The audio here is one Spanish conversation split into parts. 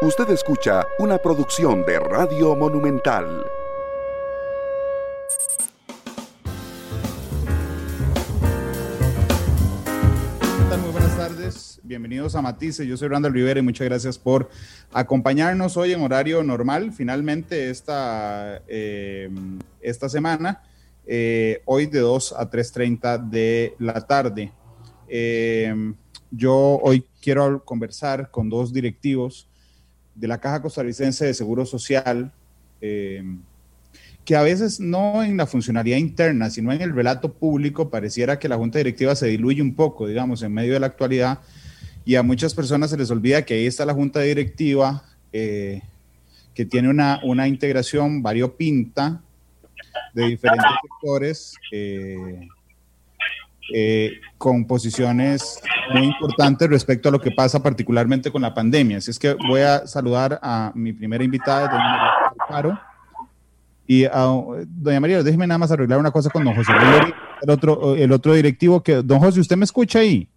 Usted escucha una producción de Radio Monumental. Muy buenas tardes, bienvenidos a Matices. Yo soy Randall Rivera y muchas gracias por acompañarnos hoy en horario normal. Finalmente, esta, eh, esta semana, eh, hoy de 2 a 3.30 de la tarde. Eh, yo hoy quiero conversar con dos directivos de la Caja Costarricense de Seguro Social, eh, que a veces no en la funcionalidad interna, sino en el relato público, pareciera que la Junta Directiva se diluye un poco, digamos, en medio de la actualidad, y a muchas personas se les olvida que ahí está la Junta Directiva, eh, que tiene una, una integración variopinta de diferentes sectores. Eh, eh, con posiciones muy importantes respecto a lo que pasa particularmente con la pandemia. Así es que voy a saludar a mi primera invitada, doña María Alfaro. Y a, doña María, déjeme nada más arreglar una cosa con don José el otro, el otro directivo que, don José, ¿usted me escucha ahí?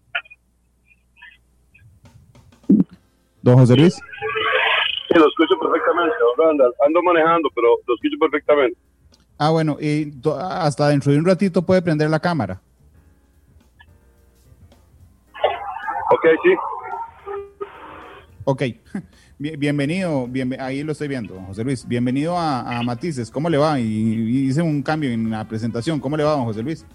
Don José Luis. Sí, lo escucho perfectamente, Randall. Ando manejando, pero lo escucho perfectamente. Ah, bueno, y hasta dentro de un ratito puede prender la cámara. Ok, sí. Ok. Bienvenido, bien, ahí lo estoy viendo, José Luis. Bienvenido a, a Matices. ¿Cómo le va? Y, y, hice un cambio en la presentación. ¿Cómo le va, don José Luis?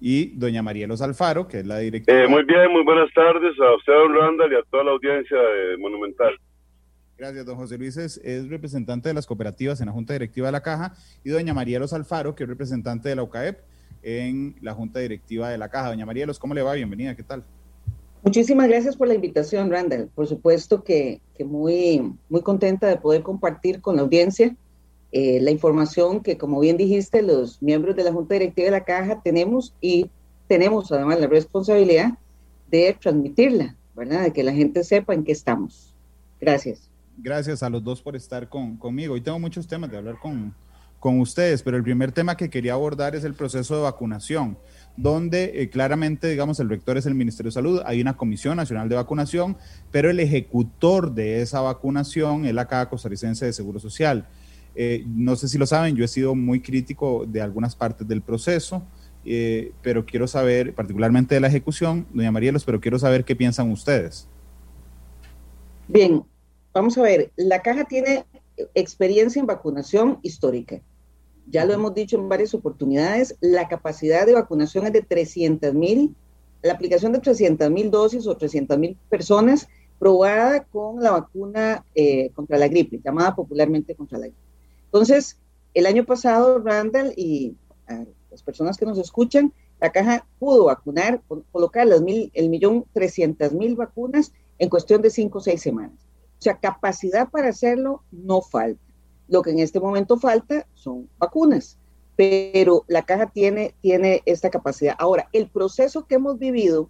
Y doña María Los Alfaro, que es la directora. Eh, muy bien, muy buenas tardes a usted, don Randall, y a toda la audiencia de Monumental. Gracias, don José Luis es, es, representante de las cooperativas en la Junta Directiva de la Caja y doña María Los Alfaro, que es representante de la UCAEP en la Junta Directiva de la Caja. Doña María Los, ¿cómo le va? Bienvenida, ¿qué tal? Muchísimas gracias por la invitación, Randall. Por supuesto que, que muy, muy contenta de poder compartir con la audiencia eh, la información que, como bien dijiste, los miembros de la Junta Directiva de la Caja tenemos y tenemos además la responsabilidad de transmitirla, ¿verdad? De que la gente sepa en qué estamos. Gracias gracias a los dos por estar con, conmigo. Hoy tengo muchos temas de hablar con, con, ustedes, pero el primer tema que quería abordar es el proceso de vacunación, donde eh, claramente, digamos, el rector es el Ministerio de Salud, hay una Comisión Nacional de Vacunación, pero el ejecutor de esa vacunación es la Caja Costarricense de Seguro Social. Eh, no sé si lo saben, yo he sido muy crítico de algunas partes del proceso, eh, pero quiero saber, particularmente de la ejecución, doña Marielos, pero quiero saber qué piensan ustedes. Bien, Vamos a ver, la caja tiene experiencia en vacunación histórica. Ya lo hemos dicho en varias oportunidades, la capacidad de vacunación es de 300 mil, la aplicación de 300 mil dosis o 300 mil personas probada con la vacuna eh, contra la gripe, llamada popularmente contra la gripe. Entonces, el año pasado, Randall y las personas que nos escuchan, la caja pudo vacunar, colocar las mil, el millón trescientas mil vacunas en cuestión de cinco o seis semanas. O sea, capacidad para hacerlo no falta. Lo que en este momento falta son vacunas, pero la caja tiene, tiene esta capacidad. Ahora, el proceso que hemos vivido,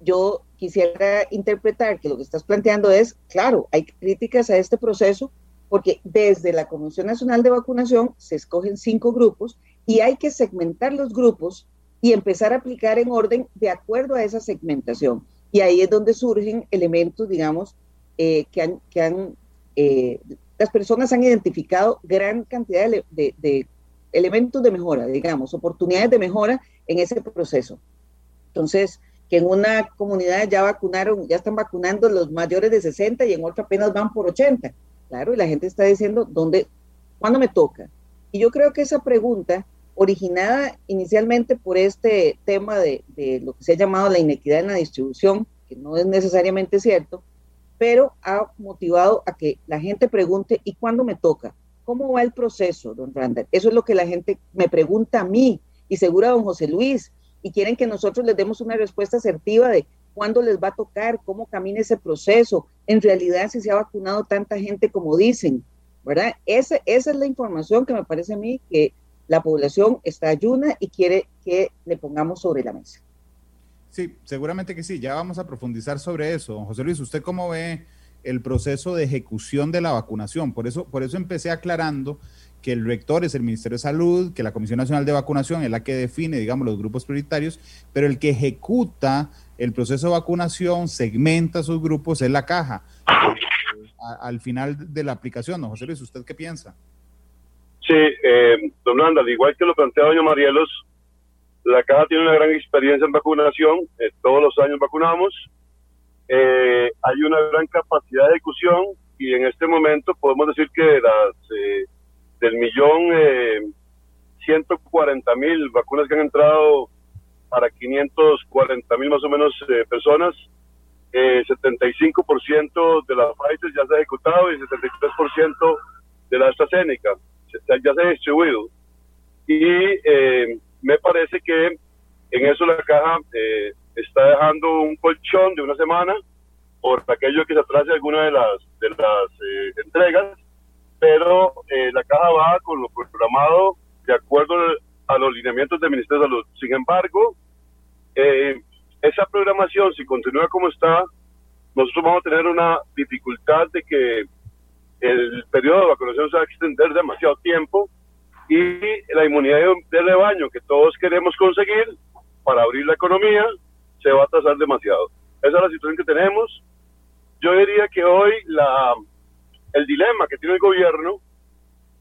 yo quisiera interpretar que lo que estás planteando es, claro, hay críticas a este proceso porque desde la Comisión Nacional de Vacunación se escogen cinco grupos y hay que segmentar los grupos y empezar a aplicar en orden de acuerdo a esa segmentación. Y ahí es donde surgen elementos, digamos, eh, que han, que han eh, las personas han identificado gran cantidad de, de, de, elementos de mejora, digamos, oportunidades de mejora en ese proceso. Entonces, que en una comunidad ya vacunaron, ya están vacunando los mayores de 60 y en otra apenas van por 80. Claro, y la gente está diciendo, ¿dónde, cuándo me toca? Y yo creo que esa pregunta, originada inicialmente por este tema de, de lo que se ha llamado la inequidad en la distribución, que no es necesariamente cierto, pero ha motivado a que la gente pregunte, ¿y cuándo me toca? ¿Cómo va el proceso, don Randall? Eso es lo que la gente me pregunta a mí y seguro a don José Luis, y quieren que nosotros les demos una respuesta asertiva de cuándo les va a tocar, cómo camina ese proceso, en realidad si se ha vacunado tanta gente como dicen, ¿verdad? Esa, esa es la información que me parece a mí que la población está ayuna y quiere que le pongamos sobre la mesa. Sí, seguramente que sí. Ya vamos a profundizar sobre eso. Don José Luis, ¿usted cómo ve el proceso de ejecución de la vacunación? Por eso, por eso empecé aclarando que el rector es el Ministerio de Salud, que la Comisión Nacional de Vacunación es la que define, digamos, los grupos prioritarios, pero el que ejecuta el proceso de vacunación, segmenta sus grupos, es la caja. al final de la aplicación, ¿no? José Luis, ¿usted qué piensa? Sí, eh, don Randall, igual que lo plantea doña Marielos, la caja tiene una gran experiencia en vacunación, eh, todos los años vacunamos, eh, hay una gran capacidad de ejecución y en este momento podemos decir que las eh, del millón eh, 140 mil vacunas que han entrado para 540 mil más o menos eh, personas, eh, 75% de la Pfizer ya se ha ejecutado y 73% de la AstraZeneca ya se ha distribuido. Y eh, me parece que en eso la caja eh, está dejando un colchón de una semana por aquello que se atrase alguna de las, de las eh, entregas, pero eh, la caja va con lo programado de acuerdo a los lineamientos del Ministerio de Salud. Sin embargo, eh, esa programación, si continúa como está, nosotros vamos a tener una dificultad de que el periodo de vacunación se va a extender demasiado tiempo y la inmunidad de rebaño que todos queremos conseguir para abrir la economía se va a atrasar demasiado. Esa es la situación que tenemos. Yo diría que hoy la, el dilema que tiene el gobierno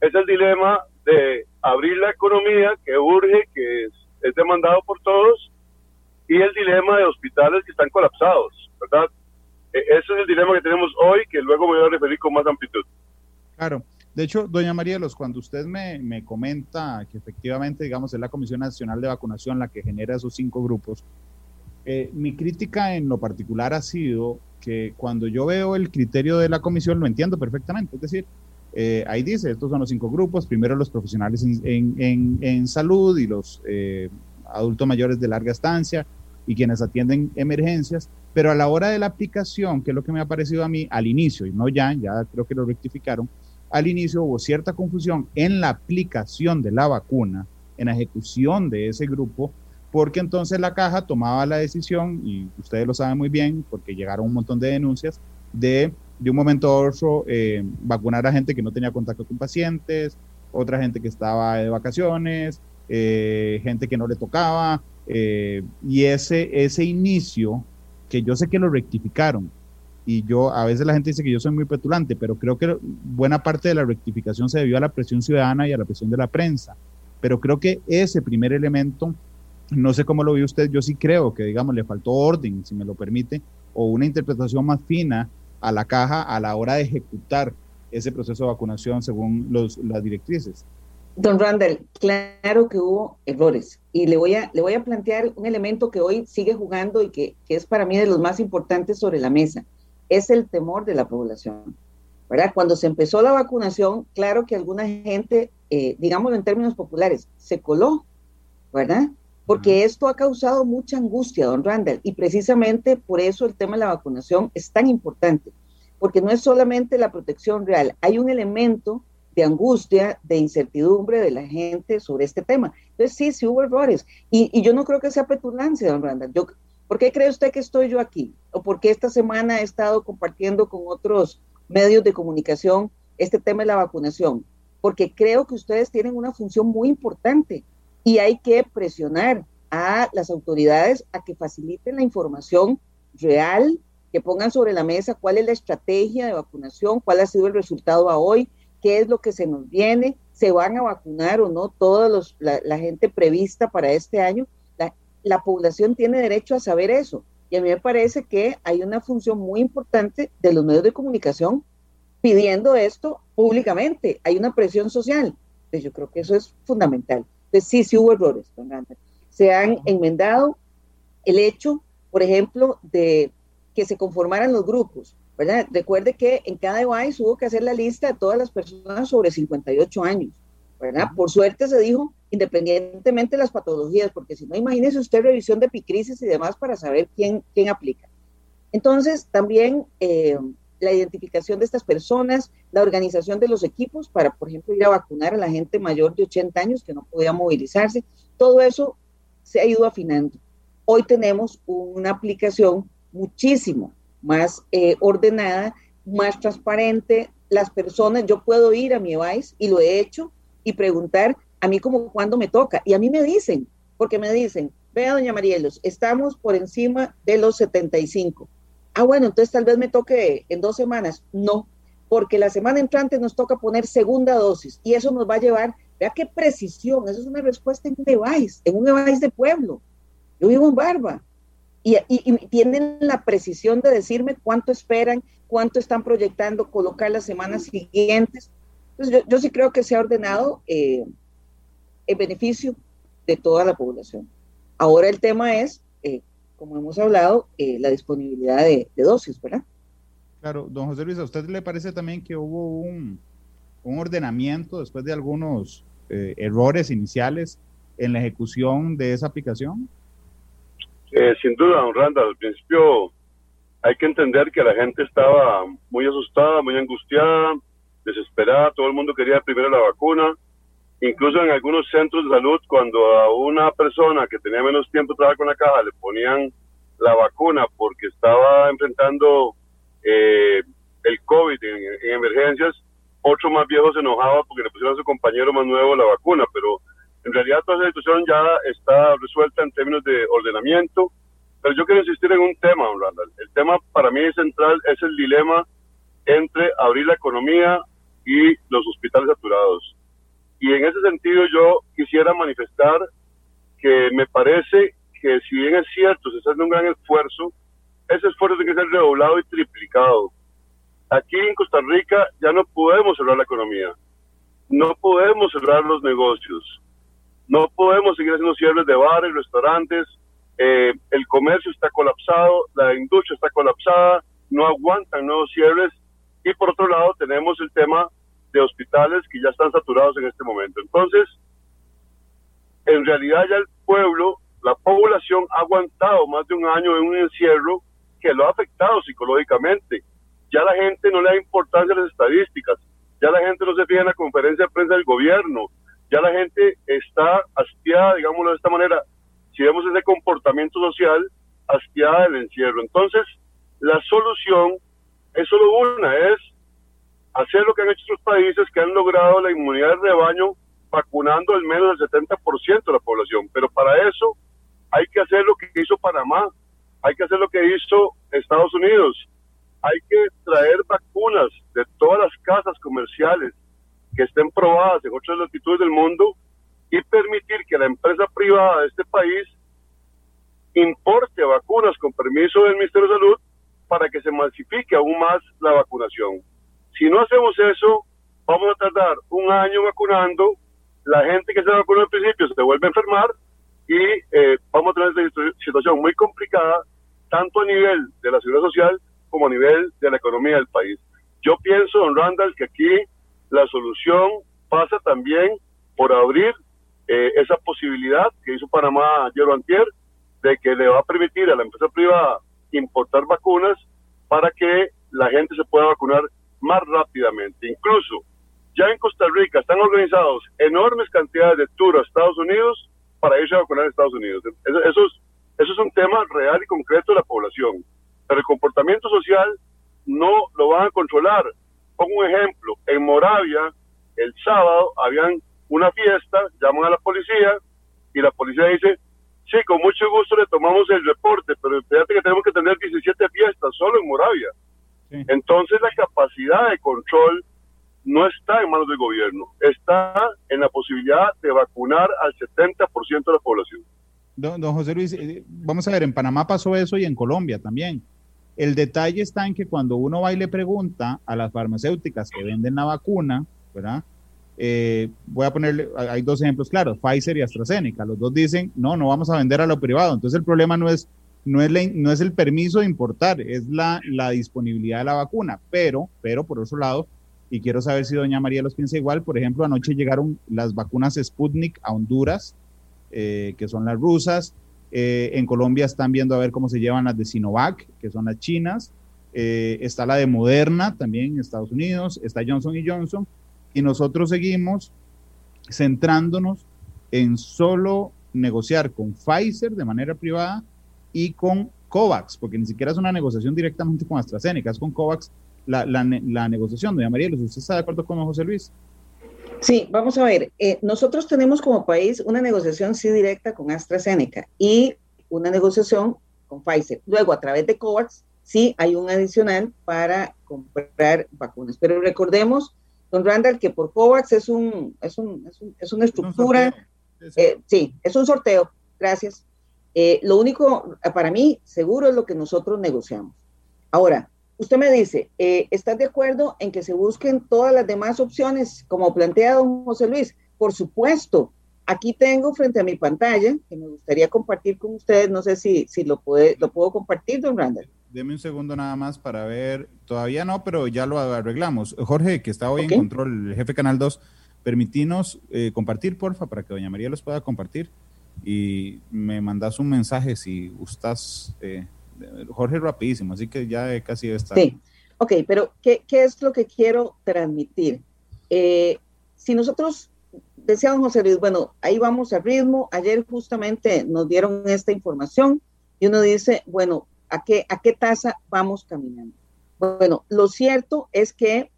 es el dilema de abrir la economía que urge, que es, es demandado por todos, y el dilema de hospitales que están colapsados, ¿verdad? E, ese es el dilema que tenemos hoy, que luego me voy a referir con más amplitud. Claro. De hecho, doña María Los, cuando usted me, me, comenta que efectivamente, digamos, es la Comisión Nacional de Vacunación la que genera esos cinco grupos, eh, mi crítica en lo particular ha sido que cuando yo veo el criterio de la comisión lo entiendo perfectamente. Es decir, eh, ahí dice, estos son los cinco grupos, primero los profesionales en, en, en salud y los eh, adultos mayores de larga estancia y quienes atienden emergencias, pero a la hora de la aplicación, que es lo que me ha parecido a mí al inicio, y no ya, ya creo que lo rectificaron, al inicio hubo cierta confusión en la aplicación de la vacuna, en la ejecución de ese grupo, porque entonces la caja tomaba la decisión, y ustedes lo saben muy bien, porque llegaron un montón de denuncias, de de un momento a otro eh, vacunar a gente que no tenía contacto con pacientes, otra gente que estaba de vacaciones, eh, gente que no le tocaba, eh, y ese, ese inicio, que yo sé que lo rectificaron, y yo, a veces la gente dice que yo soy muy petulante, pero creo que buena parte de la rectificación se debió a la presión ciudadana y a la presión de la prensa. Pero creo que ese primer elemento, no sé cómo lo ve usted, yo sí creo que, digamos, le faltó orden, si me lo permite, o una interpretación más fina a la caja a la hora de ejecutar ese proceso de vacunación según los, las directrices. Don Randall, claro que hubo errores y le voy a, le voy a plantear un elemento que hoy sigue jugando y que, que es para mí de los más importantes sobre la mesa es el temor de la población. ¿verdad? Cuando se empezó la vacunación, claro que alguna gente, eh, digámoslo en términos populares, se coló, ¿verdad? Porque esto ha causado mucha angustia, don Randall, y precisamente por eso el tema de la vacunación es tan importante, porque no es solamente la protección real, hay un elemento de angustia, de incertidumbre de la gente sobre este tema. Entonces, sí, sí hubo errores, y, y yo no creo que sea petulancia, don Randall. Yo, ¿Por qué cree usted que estoy yo aquí? ¿O por qué esta semana he estado compartiendo con otros medios de comunicación este tema de la vacunación? Porque creo que ustedes tienen una función muy importante y hay que presionar a las autoridades a que faciliten la información real, que pongan sobre la mesa cuál es la estrategia de vacunación, cuál ha sido el resultado a hoy, qué es lo que se nos viene, se van a vacunar o no toda la, la gente prevista para este año la población tiene derecho a saber eso. Y a mí me parece que hay una función muy importante de los medios de comunicación pidiendo esto públicamente. Hay una presión social. Pues yo creo que eso es fundamental. Entonces sí, sí hubo errores, Se han enmendado el hecho, por ejemplo, de que se conformaran los grupos. ¿verdad? Recuerde que en cada device hubo que hacer la lista de todas las personas sobre 58 años. ¿Verdad? Por suerte se dijo independientemente de las patologías, porque si no, imagínese usted revisión de epicrisis y demás para saber quién, quién aplica. Entonces, también eh, la identificación de estas personas, la organización de los equipos para, por ejemplo, ir a vacunar a la gente mayor de 80 años que no podía movilizarse, todo eso se ha ido afinando. Hoy tenemos una aplicación muchísimo más eh, ordenada, más transparente. Las personas, yo puedo ir a mi device y lo he hecho, y preguntar a mí como cuándo me toca. Y a mí me dicen, porque me dicen, vea, doña Marielos, estamos por encima de los 75. Ah, bueno, entonces tal vez me toque en dos semanas. No, porque la semana entrante nos toca poner segunda dosis y eso nos va a llevar, vea qué precisión, eso es una respuesta en un device, en un device de pueblo. Yo vivo en Barba y, tienen la precisión de decirme cuánto esperan, cuánto están proyectando colocar las semanas siguientes. Entonces yo, sí creo que se ha ordenado eh, en beneficio de toda la población. Ahora el tema es, eh, como hemos hablado, eh, la disponibilidad de, dosis, ¿verdad? Claro, don José Luis, ¿a usted le parece también que hubo un, ordenamiento después de algunos eh, errores iniciales en la ejecución de esa aplicación? sin duda, don Randa, al principio hay que entender que la gente estaba muy asustada, muy angustiada, desesperada, todo el mundo quería primero la vacuna Incluso en algunos centros de salud, cuando a una persona que tenía menos tiempo trabajar con la caja le ponían la vacuna porque estaba enfrentando eh, el COVID en, emergencias, otro más viejo se enojaba porque le pusieron a su compañero más nuevo la vacuna, pero en realidad toda esa situación ya está resuelta en términos de ordenamiento. Pero yo quiero insistir en un tema, Randall. El tema para mí central es el dilema entre abrir la economía y los hospitales saturados. Y en ese sentido yo quisiera manifestar que me parece que si bien es cierto, se está haciendo un gran esfuerzo, ese esfuerzo tiene que ser redoblado y triplicado. Aquí en Costa Rica ya no podemos cerrar la economía, no podemos cerrar los negocios, no podemos seguir haciendo cierres de bares, restaurantes, eh, el comercio está colapsado, la industria está colapsada, no aguantan nuevos cierres y por otro lado tenemos el tema de hospitales que ya están saturados en este momento. Entonces, en realidad ya el pueblo, la población ha aguantado más de un año en un encierro que lo ha afectado psicológicamente. Ya la gente no le da importancia a las estadísticas, ya la gente no se fija en la conferencia de prensa del gobierno, ya la gente está hastiada, digámoslo de esta manera, si vemos ese comportamiento social, hastiada del encierro. Entonces, la solución es solo una, es hacer lo que han hecho otros países que han logrado la inmunidad de rebaño vacunando al menos el 70% de la población. Pero para eso hay que hacer lo que hizo Panamá, hay que hacer lo que hizo Estados Unidos, hay que traer vacunas de todas las casas comerciales que estén probadas en otras latitudes del mundo y permitir que la empresa privada de este país importe vacunas con permiso del Ministerio de Salud para que se masifique aún más la vacunación. Si no hacemos eso, vamos a tardar un año vacunando, la gente que se vacunó al principio se vuelve a enfermar y eh, vamos a tener una situación muy complicada, tanto a nivel de la seguridad social como a nivel de la economía del país. Yo pienso, don Randall, que aquí la solución pasa también por abrir eh, esa posibilidad que hizo Panamá ayer o antier, de que le va a permitir a la empresa privada importar vacunas para que la gente se pueda vacunar más rápidamente. Incluso ya en Costa Rica están organizados enormes cantidades de tours a Estados Unidos para irse a vacunar a Estados Unidos. Eso, es, eso es un tema real y concreto de la población. Pero el comportamiento social no lo van a controlar. Pongo un ejemplo. En Moravia, el sábado, habían una fiesta, llaman a la policía y la policía dice, sí, con mucho gusto le tomamos el reporte, pero fíjate que tenemos que tener 17 fiestas solo en Moravia. Entonces la capacidad de control no está en manos del gobierno, está en la posibilidad de vacunar al 70% de la población. Don, José Luis, eh, vamos a ver, en Panamá pasó eso y en Colombia también. El detalle está en que cuando uno va y le pregunta a las farmacéuticas que venden la vacuna, ¿verdad? Eh, voy a ponerle, hay dos ejemplos claros, Pfizer y AstraZeneca. Los dos dicen, no, no vamos a vender a lo privado. Entonces el problema no es no es, no es el permiso de importar, es la, la, disponibilidad de la vacuna. Pero, pero por otro lado, y quiero saber si doña María los piensa igual, por ejemplo, anoche llegaron las vacunas Sputnik a Honduras, eh, que son las rusas. Eh, en Colombia están viendo a ver cómo se llevan las de Sinovac, que son las chinas. Está la de Moderna también en Estados Unidos, está Johnson y Johnson. Y nosotros seguimos centrándonos en solo negociar con Pfizer de manera privada y con COVAX, porque ni siquiera es una negociación directamente con AstraZeneca, es con COVAX la, la, la negociación. Doña María, ¿usted está de acuerdo con José Luis? Sí, vamos a ver. Eh, nosotros tenemos como país una negociación sí directa con AstraZeneca y una negociación con Pfizer. Luego, a través de COVAX, sí hay un adicional para comprar vacunas. Pero recordemos, don Randall, que por COVAX es, un, es, un, es, una estructura, eh, sí, es un sorteo, gracias. Eh, lo único, para mí, seguro es lo que nosotros negociamos. Ahora, usted me dice, eh, ¿estás de acuerdo en que se busquen todas las demás opciones, como plantea don José Luis? Por supuesto. Aquí tengo frente a mi pantalla, que me gustaría compartir con ustedes, no sé si, si lo, puede, lo puedo compartir, don Randall. Deme un segundo nada más para ver, todavía no, pero ya lo arreglamos. Jorge, que está hoy en control, el jefe Canal 2, permitinos eh, compartir, porfa, para que doña María los pueda compartir. Y me mandas un mensaje si gustas. Eh, Jorge rapidísimo, así que ya casi está. Sí, ok, pero ¿qué, es lo que quiero transmitir? Eh, si nosotros decíamos, José Luis, bueno, ahí vamos al ritmo, ayer justamente nos dieron esta información y uno dice, bueno, ¿a qué, a qué tasa vamos caminando? Bueno, lo cierto es que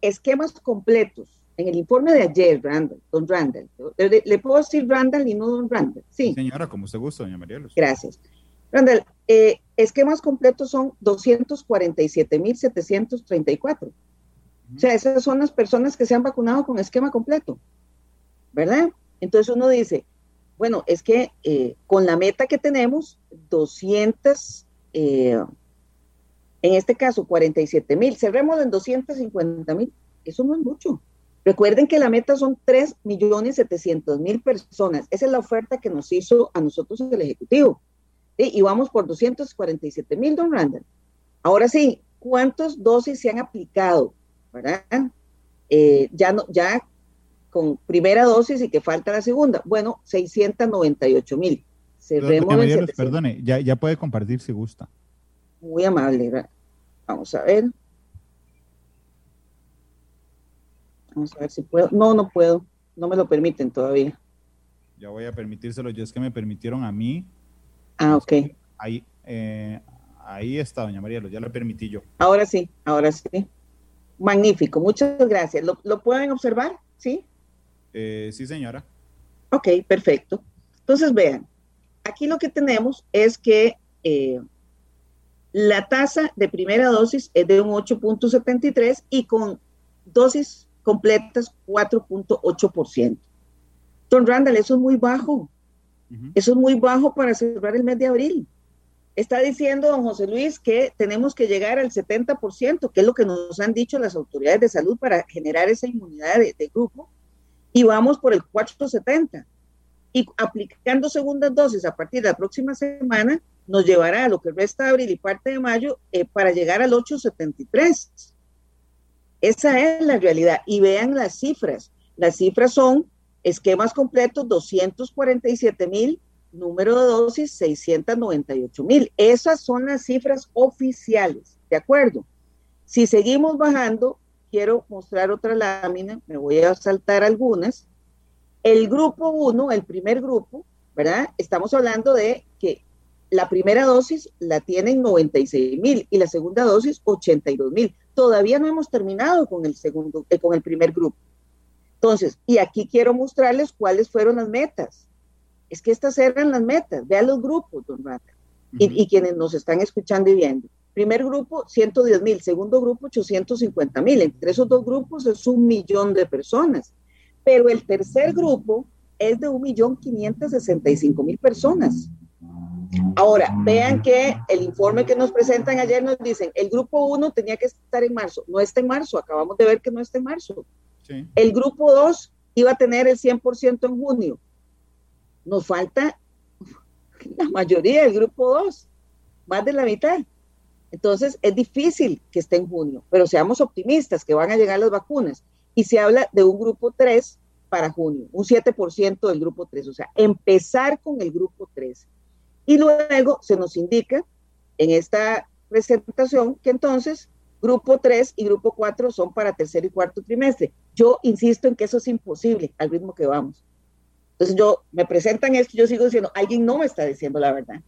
esquemas completos, en el informe de ayer, Randall, don Randall, le, puedo decir Randall y no don Randall, sí. Señora, como usted gusta, doña María. Gracias. Randall, eh, esquemas completos son 247.734. O sea, esas son las personas que se han vacunado con esquema completo, ¿verdad? Entonces uno dice, bueno, es que eh, con la meta que tenemos, 200, eh, en este caso 47 mil, cerremos en 250 mil, eso no es mucho. Recuerden que la meta son 3 millones 700 mil personas. Esa es la oferta que nos hizo a nosotros el Ejecutivo y vamos por 247 mil, don Randall. Ahora sí, ¿cuántas dosis se han aplicado? ¿Verdad? Eh, ya, no, ya con primera dosis y que falta la segunda. Bueno, 698 mil. Perdone, ya, ya puede compartir si gusta. Muy amable. Vamos a ver. Vamos a ver si puedo. No, no puedo. No me lo permiten todavía. Ya voy a permitírselo. Yo es que me permitieron a mí Ah, ok. Ahí, eh, ahí está, doña María, ya lo permití yo. Ahora sí, ahora sí. Magnífico, muchas gracias. ¿Lo, pueden observar? ¿Sí? Eh, sí, señora. Ok, perfecto. Entonces, vean, aquí lo que tenemos es que eh, la tasa de primera dosis es de un 8.73 y con dosis completas 4.8%. Don Randall, eso es muy bajo. Eso es muy bajo para cerrar el mes de abril. Está diciendo don José Luis que tenemos que llegar al 70%, que es lo que nos han dicho las autoridades de salud para generar esa inmunidad de, grupo, y vamos por el 470. Y aplicando segundas dosis a partir de la próxima semana, nos llevará a lo que resta de abril y parte de mayo eh, para llegar al 873. Esa es la realidad. Y vean las cifras. Las cifras son Esquemas completos, 247 mil. Número de dosis, 698 mil. Esas son las cifras oficiales, ¿de acuerdo? Si seguimos bajando, quiero mostrar otra lámina, me voy a saltar algunas. El grupo 1, el primer grupo, ¿verdad? Estamos hablando de que la primera dosis la tienen 96 mil y la segunda dosis 82 mil. Todavía no hemos terminado con el segundo, eh, con el primer grupo. Entonces, y aquí quiero mostrarles cuáles fueron las metas. Es que estas eran las metas. Vean los grupos, don Rata, y, quienes nos están escuchando y viendo. Primer grupo, 110 mil. Segundo grupo, 850 mil. Entre esos dos grupos es un millón de personas. Pero el tercer grupo es de un millón 565 mil personas. Ahora, vean que el informe que nos presentan ayer nos dicen, el grupo 1 tenía que estar en marzo. No está en marzo, acabamos de ver que no está en marzo. El grupo 2 iba a tener el 100% en junio. Nos falta la mayoría del grupo 2, más de la mitad. Entonces es difícil que esté en junio, pero seamos optimistas que van a llegar las vacunas. Y se habla de un grupo 3 para junio, un 7% del grupo 3, o sea, empezar con el grupo 3. Y luego se nos indica en esta presentación que entonces Grupo 3 y grupo 4 son para tercer y cuarto trimestre. Yo insisto en que eso es imposible al ritmo que vamos. Entonces yo me presentan esto, yo sigo diciendo, alguien no me está diciendo la verdad.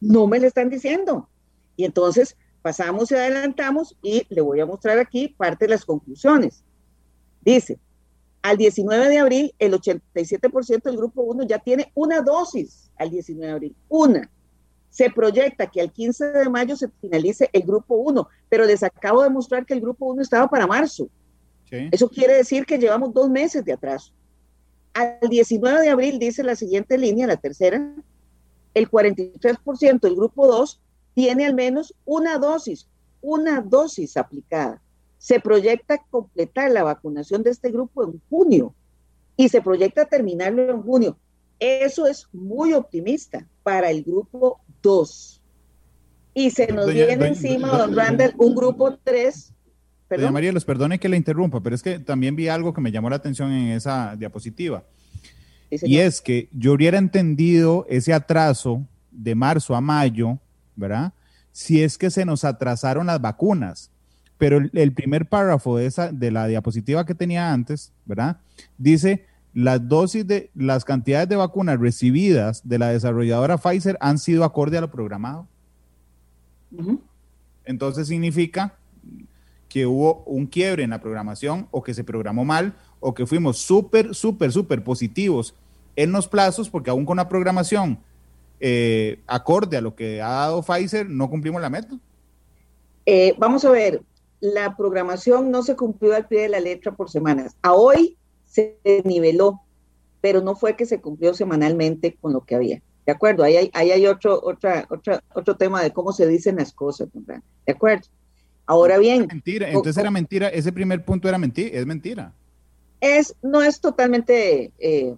No me lo están diciendo. Y entonces pasamos y adelantamos y le voy a mostrar aquí parte de las conclusiones. Dice, Al 19 de abril, el 87% del grupo 1 ya tiene una dosis al 19 de abril, una. Se proyecta que al 15 de mayo se finalice el grupo 1, pero les acabo de mostrar que el grupo 1 estaba para marzo. Eso quiere decir que llevamos dos meses de atraso. Al 19 de abril, dice la siguiente línea, la tercera, el 43% del grupo 2 tiene al menos una dosis, una dosis aplicada. Se proyecta completar la vacunación de este grupo en junio y se proyecta terminarlo en junio. Eso es muy optimista para el grupo 2. Y se nos viene encima, don Randall, un grupo 3. Doña María, los perdone que le interrumpa, pero es que también vi algo que me llamó la atención en esa diapositiva. y es que yo hubiera entendido ese atraso de marzo a mayo, ¿verdad? Si es que se nos atrasaron las vacunas. Pero el, el primer párrafo de, esa, de la diapositiva que tenía antes, ¿verdad? Dice, las dosis de las cantidades de vacunas recibidas de la desarrolladora Pfizer han sido acorde a lo programado. Entonces significa que hubo un quiebre en la programación o que se programó mal o que fuimos súper, súper, súper positivos en los plazos porque aún con la programación eh, acorde a lo que ha dado Pfizer no cumplimos la meta. Eh, vamos a ver, la programación no se cumplió al pie de la letra por semanas. A hoy se niveló, pero no fue que se cumplió semanalmente con lo que había. ¿De acuerdo? Ahí hay, ahí hay otro, otra, otra, otro tema de cómo se dicen las cosas, ¿de acuerdo? Ahora bien. Mentira, entonces era mentira, ese primer punto era mentira, es mentira. Es, no es totalmente, eh,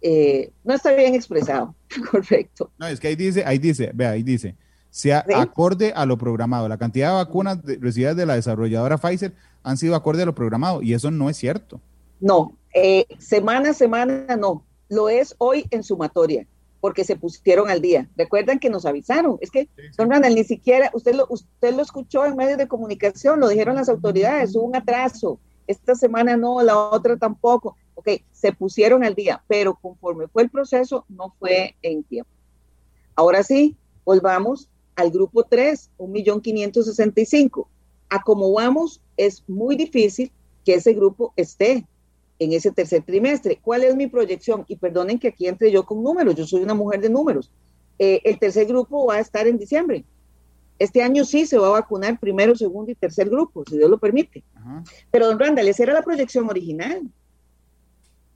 eh, no está bien expresado, correcto. No, es que ahí dice, ahí dice, vea, ahí dice, sea acorde a lo programado. La cantidad de vacunas recibidas de la desarrolladora Pfizer han sido acorde a lo programado y eso no es cierto. No, eh, semana a semana no, lo es hoy en sumatoria, porque se pusieron al día. Recuerdan que nos avisaron, es que, don ni siquiera, usted lo, usted lo escuchó en medios de comunicación, lo dijeron las autoridades, hubo un atraso, esta semana no, la otra tampoco. Ok, se pusieron al día, pero conforme fue el proceso, no fue en tiempo. Ahora sí, volvamos al grupo 3, 1.565. A como vamos, es muy difícil que ese grupo esté en ese tercer trimestre. ¿Cuál es mi proyección? Y perdonen que aquí entre yo con números, yo soy una mujer de números. Eh, el tercer grupo va a estar en diciembre. Este año sí se va a vacunar primero, segundo y tercer grupo, si Dios lo permite. Pero, don Randall, esa era la proyección original.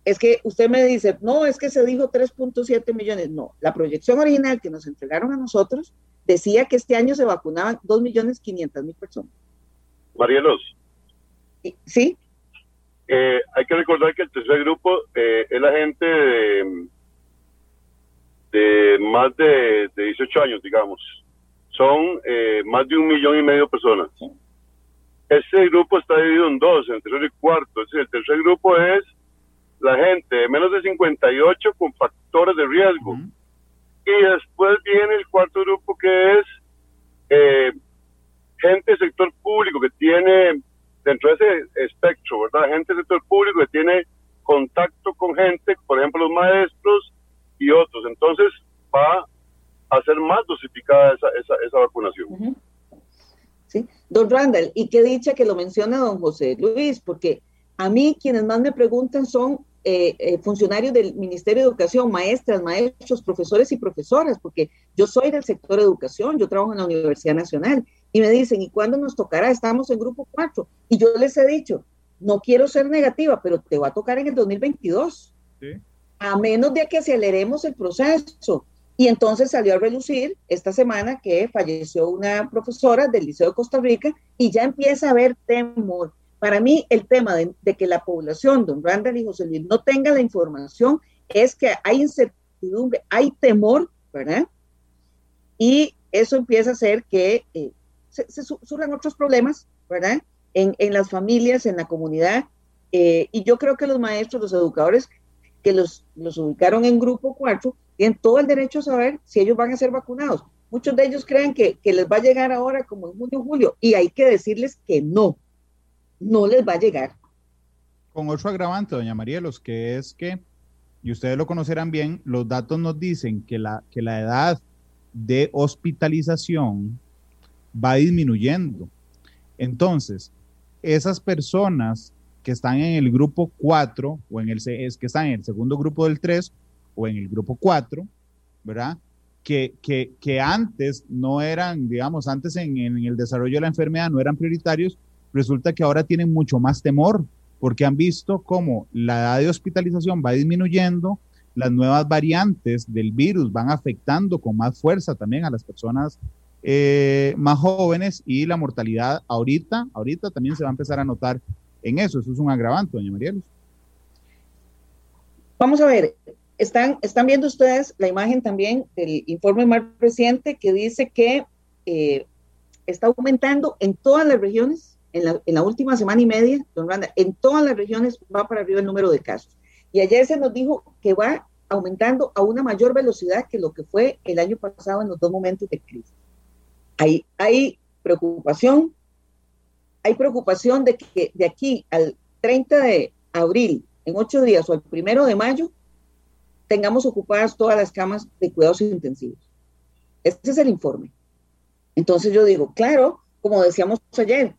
Es que usted me dice, no, es que se dijo 3.7 millones. No, la proyección original que nos entregaron a nosotros decía que este año se vacunaban 2 millones 500 mil personas. Marielos. Sí. Eh, hay que recordar que el tercer grupo eh, es la gente de, más de, 18 años, digamos. Son eh, más de un millón y medio de personas. Ese grupo está dividido en dos, en tercero y cuarto. Es decir, el tercer grupo es la gente de menos de 58 con factores de riesgo. Y después viene el cuarto grupo que es gente del sector público que tiene dentro de ese espectro, ¿verdad? Gente del sector público que tiene contacto con gente, por ejemplo, los maestros y otros. Entonces va a ser más dosificada esa, esa, esa vacunación. Sí, don Randall, y qué dicha que lo menciona don José Luis, porque a mí quienes más me preguntan son eh, eh, funcionarios del Ministerio de Educación, maestras, maestros, profesores y profesoras, porque yo soy del sector de educación, yo trabajo en la Universidad Nacional y me dicen, ¿y cuándo nos tocará? Estamos en grupo 4. Y yo les he dicho, no quiero ser negativa, pero te va a tocar en el 2022. A menos de que aceleremos el proceso. Y entonces salió a relucir esta semana que falleció una profesora del Liceo de Costa Rica y ya empieza a haber temor. Para mí, el tema de, que la población, don Randall y José Luis, no tenga la información es que hay incertidumbre, hay temor, ¿verdad? Y eso empieza a hacer que eh, se, surjan otros problemas, ¿verdad? En, en, las familias, en la comunidad. Eh, y yo creo que los maestros, los educadores que los, los ubicaron en grupo 4, tienen todo el derecho a saber si ellos van a ser vacunados. Muchos de ellos creen que, que les va a llegar ahora como en junio o julio, y hay que decirles que no, no les va a llegar. Con otro agravante, doña María, los que es que, y ustedes lo conocerán bien, los datos nos dicen que la, que la edad de hospitalización va disminuyendo. Entonces, esas personas que están en el grupo 4 o en el es que están en el segundo grupo del 3 o en el grupo 4, ¿verdad? Que, que, que antes no eran, digamos, antes en, en, el desarrollo de la enfermedad no eran prioritarios, resulta que ahora tienen mucho más temor porque han visto cómo la edad de hospitalización va disminuyendo, las nuevas variantes del virus van afectando con más fuerza también a las personas eh, más jóvenes y la mortalidad ahorita, ahorita también se va a empezar a notar en eso. Eso es un agravante, doña María Vamos a ver, están, están viendo ustedes la imagen también del informe más reciente que dice que eh, está aumentando en todas las regiones, en la, en la, última semana y media, don Randa, en todas las regiones va para arriba el número de casos. Y ayer se nos dijo que va aumentando a una mayor velocidad que lo que fue el año pasado en los dos momentos de crisis. Hay, hay preocupación, hay preocupación de que de aquí al 30 de abril, en ocho días o el primero de mayo, tengamos ocupadas todas las camas de cuidados intensivos. Este es el informe. Entonces yo digo, claro, como decíamos ayer,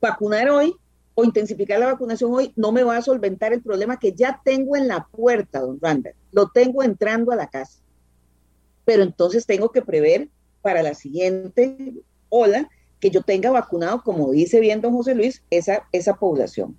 vacunar hoy o intensificar la vacunación hoy no me va a solventar el problema que ya tengo en la puerta, don Randall. Lo tengo entrando a la casa. Pero entonces tengo que prever para la siguiente ola que yo tenga vacunado, como dice bien don José Luis, esa, esa población.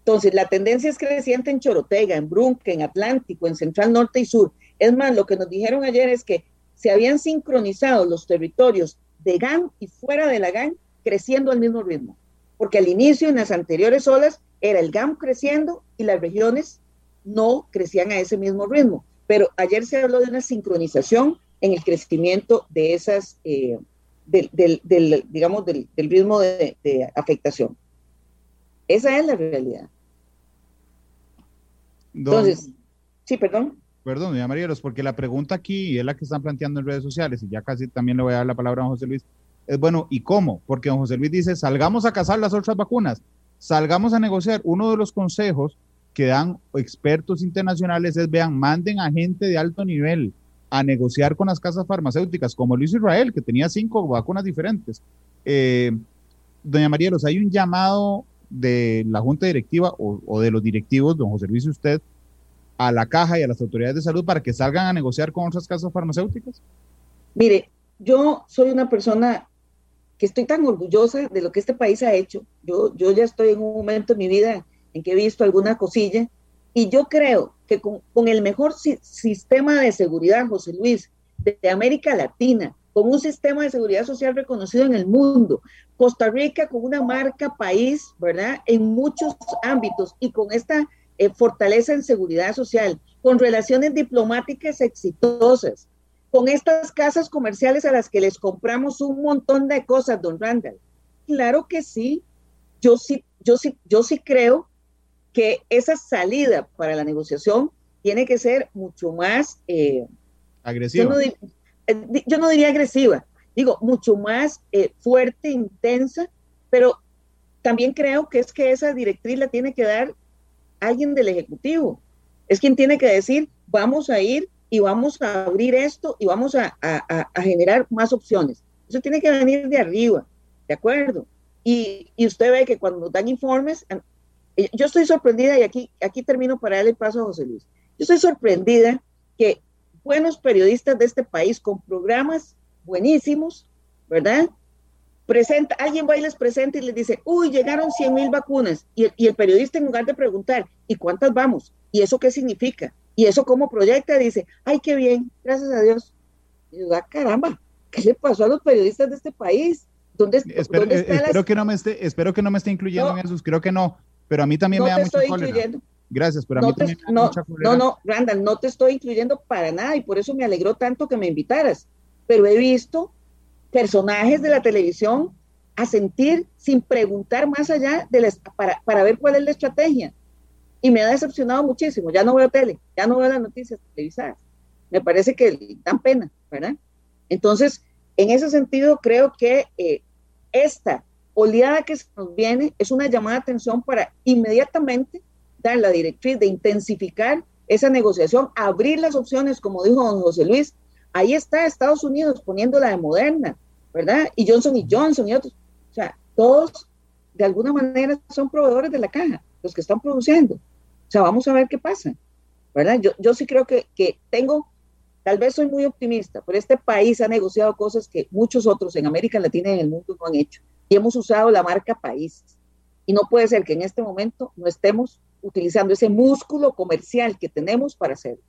Entonces, la tendencia es creciente en Chorotega, en Brunque, en Atlántico, en Central Norte y Sur. Es más, lo que nos dijeron ayer es que se habían sincronizado los territorios de GAN y fuera de la GAN creciendo al mismo ritmo porque al inicio, en las anteriores olas, era el GAM creciendo y las regiones no crecían a ese mismo ritmo. Pero ayer se habló de una sincronización en el crecimiento de esas, eh, del, del, digamos, del, ritmo de, afectación. Esa es la realidad. Entonces, sí, perdón. Perdón, doña Marielos, porque la pregunta aquí es la que están planteando en redes sociales, y ya casi también le voy a dar la palabra a José Luis, es bueno, ¿y cómo? Porque don José Luis dice, salgamos a cazar las otras vacunas, salgamos a negociar. Uno de los consejos que dan expertos internacionales es, vean, manden a gente de alto nivel a negociar con las casas farmacéuticas, como Luis Israel, que tenía cinco vacunas diferentes. Eh, doña Marielos, hay un llamado de la Junta Directiva o, o, de los directivos, don José Luis y usted, a la caja y a las autoridades de salud para que salgan a negociar con otras casas farmacéuticas? Mire, yo soy una persona que estoy tan orgullosa de lo que este país ha hecho. Yo, yo ya estoy en un momento en mi vida en que he visto alguna cosilla y yo creo que con, el mejor sistema de seguridad, José Luis, de, América Latina, con un sistema de seguridad social reconocido en el mundo, Costa Rica con una marca país, ¿verdad? En muchos ámbitos y con esta eh, fortaleza en seguridad social, con relaciones diplomáticas exitosas, con estas casas comerciales a las que les compramos un montón de cosas, don Randall. Claro que sí. Yo sí, yo sí, yo sí creo que esa salida para la negociación tiene que ser mucho más eh, agresiva. Eh, yo no, diría agresiva, digo, mucho más eh, fuerte, intensa, pero también creo que es que esa directriz la tiene que dar alguien del Ejecutivo. Es quien tiene que decir, vamos a ir y vamos a abrir esto y vamos a, generar más opciones. Eso tiene que venir de arriba, ¿de acuerdo? Y, usted ve que cuando nos dan informes, eh, yo estoy sorprendida y aquí, aquí termino para darle paso a José Luis. Yo estoy sorprendida que buenos periodistas de este país con programas buenísimos, ¿verdad? Presenta, alguien va y les presenta y les dice, uy, llegaron 100 mil vacunas. Y, y el periodista en lugar de preguntar, ¿y cuántas vamos? ¿Y eso qué significa? Y eso como proyecta, dice, ay, qué bien, gracias a Dios. Y yo, ah, caramba, ¿qué le pasó a los periodistas de este país? ¿Dónde, espero, ¿dónde está espero que no me esté, espero que no me esté incluyendo en esos, creo que no, pero a mí también me da mucha cólera. Gracias, pero a mí también me da mucha cólera. No, no, Randall, no te estoy incluyendo para nada y por eso me alegró tanto que me invitaras. Pero he visto personajes de la televisión a sentir sin preguntar más allá de la, para, para ver cuál es la estrategia y me ha decepcionado muchísimo. Ya no veo tele, ya no veo las noticias televisadas. Me parece que dan pena, ¿verdad? Entonces, en ese sentido, creo que eh, esta oleada que se nos viene es una llamada de atención para inmediatamente dar la directriz de intensificar esa negociación, abrir las opciones, como dijo don José Luis. Ahí está Estados Unidos poniendo la de Moderna, ¿verdad? Y Johnson y Johnson y otros. O sea, todos de alguna manera son proveedores de la caja. los que están produciendo. O sea, vamos a ver qué pasa, ¿verdad? Yo, yo sí creo que, que tengo, tal vez soy muy optimista, pero este país ha negociado cosas que muchos otros en América Latina y en el mundo no han hecho. Y hemos usado la marca país. Y no puede ser que en este momento no estemos utilizando ese músculo comercial que tenemos para hacerlo.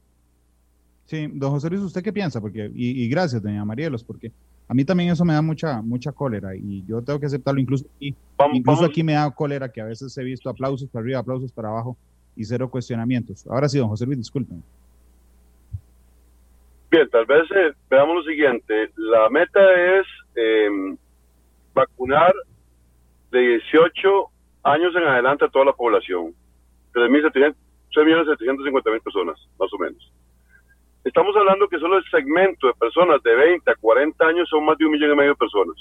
Sí, don José Luis, ¿usted qué piensa? Porque, y, y gracias, doña Marielos, porque a mí también eso me da mucha, mucha cólera y yo tengo que aceptarlo. Incluso, aquí, incluso aquí me da cólera que a veces he visto aplausos para arriba, aplausos para abajo y cero cuestionamientos. Ahora sí, don José Luis, disculpen. Bien, tal vez eh, veamos lo siguiente. La meta es eh, vacunar de 18 años en adelante a toda la población. 3.750.000 personas, más o menos. Estamos hablando que solo el segmento de personas de 20 a 40 años son más de un millón y medio de personas.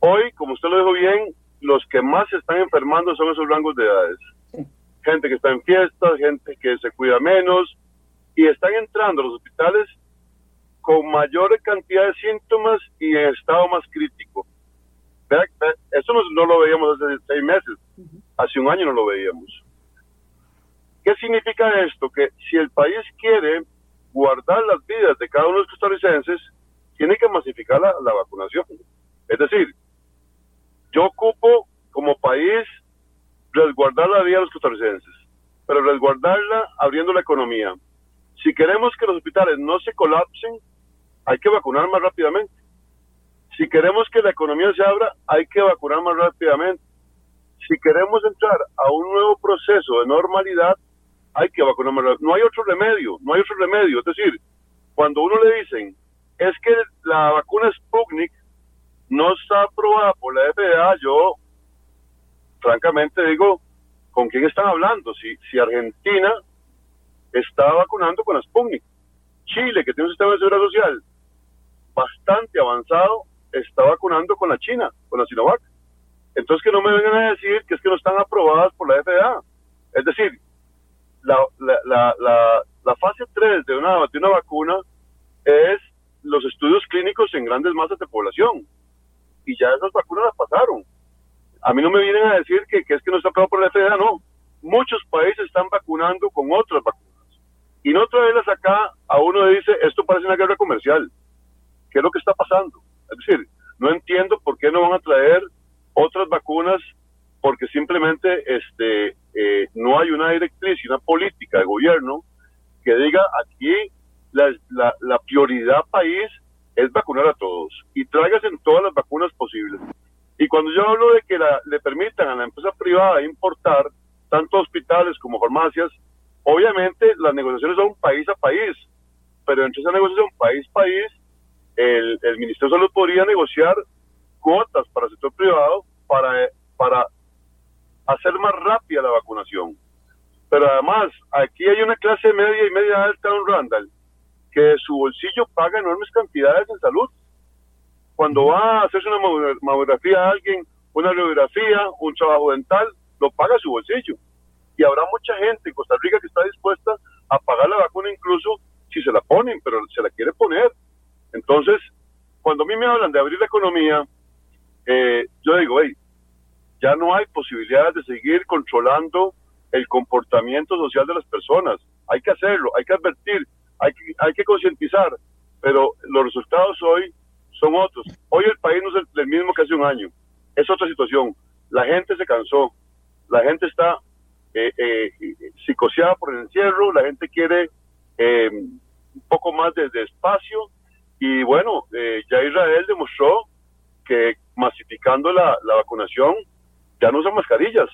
Hoy, como usted lo dijo bien, los que más se están enfermando son esos rangos de edades. Gente que está en fiestas, gente que se cuida menos y están entrando a los hospitales con mayor cantidad de síntomas y en estado más crítico. Eso no, no lo veíamos hace seis meses, hace un año no lo veíamos. ¿Qué significa esto? Que si el país quiere guardar las vidas de cada uno de los costarricenses, tiene que masificar la, vacunación. Es decir, yo ocupo como país resguardar la vida de los costarricenses, pero resguardarla abriendo la economía. Si queremos que los hospitales no se colapsen, hay que vacunar más rápidamente. Si queremos que la economía se abra, hay que vacunar más rápidamente. Si queremos entrar a un nuevo proceso de normalidad, hay que vacunar más rápido. No hay otro remedio, no hay otro remedio. Es decir, cuando uno le dicen, es que la vacuna Sputnik no está aprobada por la FDA, yo francamente digo, ¿con quién están hablando? Si, si Argentina está vacunando con la Sputnik, Chile, que tiene un sistema de seguridad social bastante avanzado, está vacunando con la China, con la Sinovac. Entonces que no me vengan a decir que es que no están aprobadas por la FDA. Es decir, la, la, la, la, fase 3 de una, de una vacuna es los estudios clínicos en grandes masas de población. Y ya esas vacunas las pasaron. A mí no me vienen a decir que, es que no está aprobado por la FDA, no. Muchos países están vacunando con otras vacunas. Y no traerlas acá a uno le dice, esto parece una guerra comercial. ¿Qué es lo que está pasando? Es decir, no entiendo por qué no van a traer otras vacunas porque simplemente este, eh, no hay una directriz y una política de gobierno que diga aquí la, la, prioridad país es vacunar a todos y tráigase todas las vacunas posibles. Y cuando yo hablo de que le permitan a la empresa privada importar tanto hospitales como farmacias, obviamente las negociaciones son país a país, pero entre esa negociación país-país, el, el Ministerio de Salud podría negociar cuotas para el sector privado para, para hacer más rápida la vacunación. Pero además, aquí hay una clase media y media alta en Randall que de su bolsillo paga enormes cantidades en salud. Cuando va a hacerse una mamografía a alguien, una radiografía, un trabajo dental, lo paga su bolsillo. Y habrá mucha gente en Costa Rica que está dispuesta a pagar la vacuna incluso si se la ponen, pero se la quiere poner. Entonces, cuando a mí me hablan de abrir la economía, eh, yo digo, hey, ya no hay posibilidades de seguir controlando el comportamiento social de las personas. Hay que hacerlo, hay que advertir, hay que, hay que concientizar, pero los resultados hoy son otros. Hoy el país no es el, mismo que hace un año, es otra situación. La gente se cansó, la gente está eh, eh, psicoseada por el encierro, la gente quiere eh, un poco más de, espacio y bueno, eh, ya Israel demostró que masificando la, vacunación ya no usan mascarillas.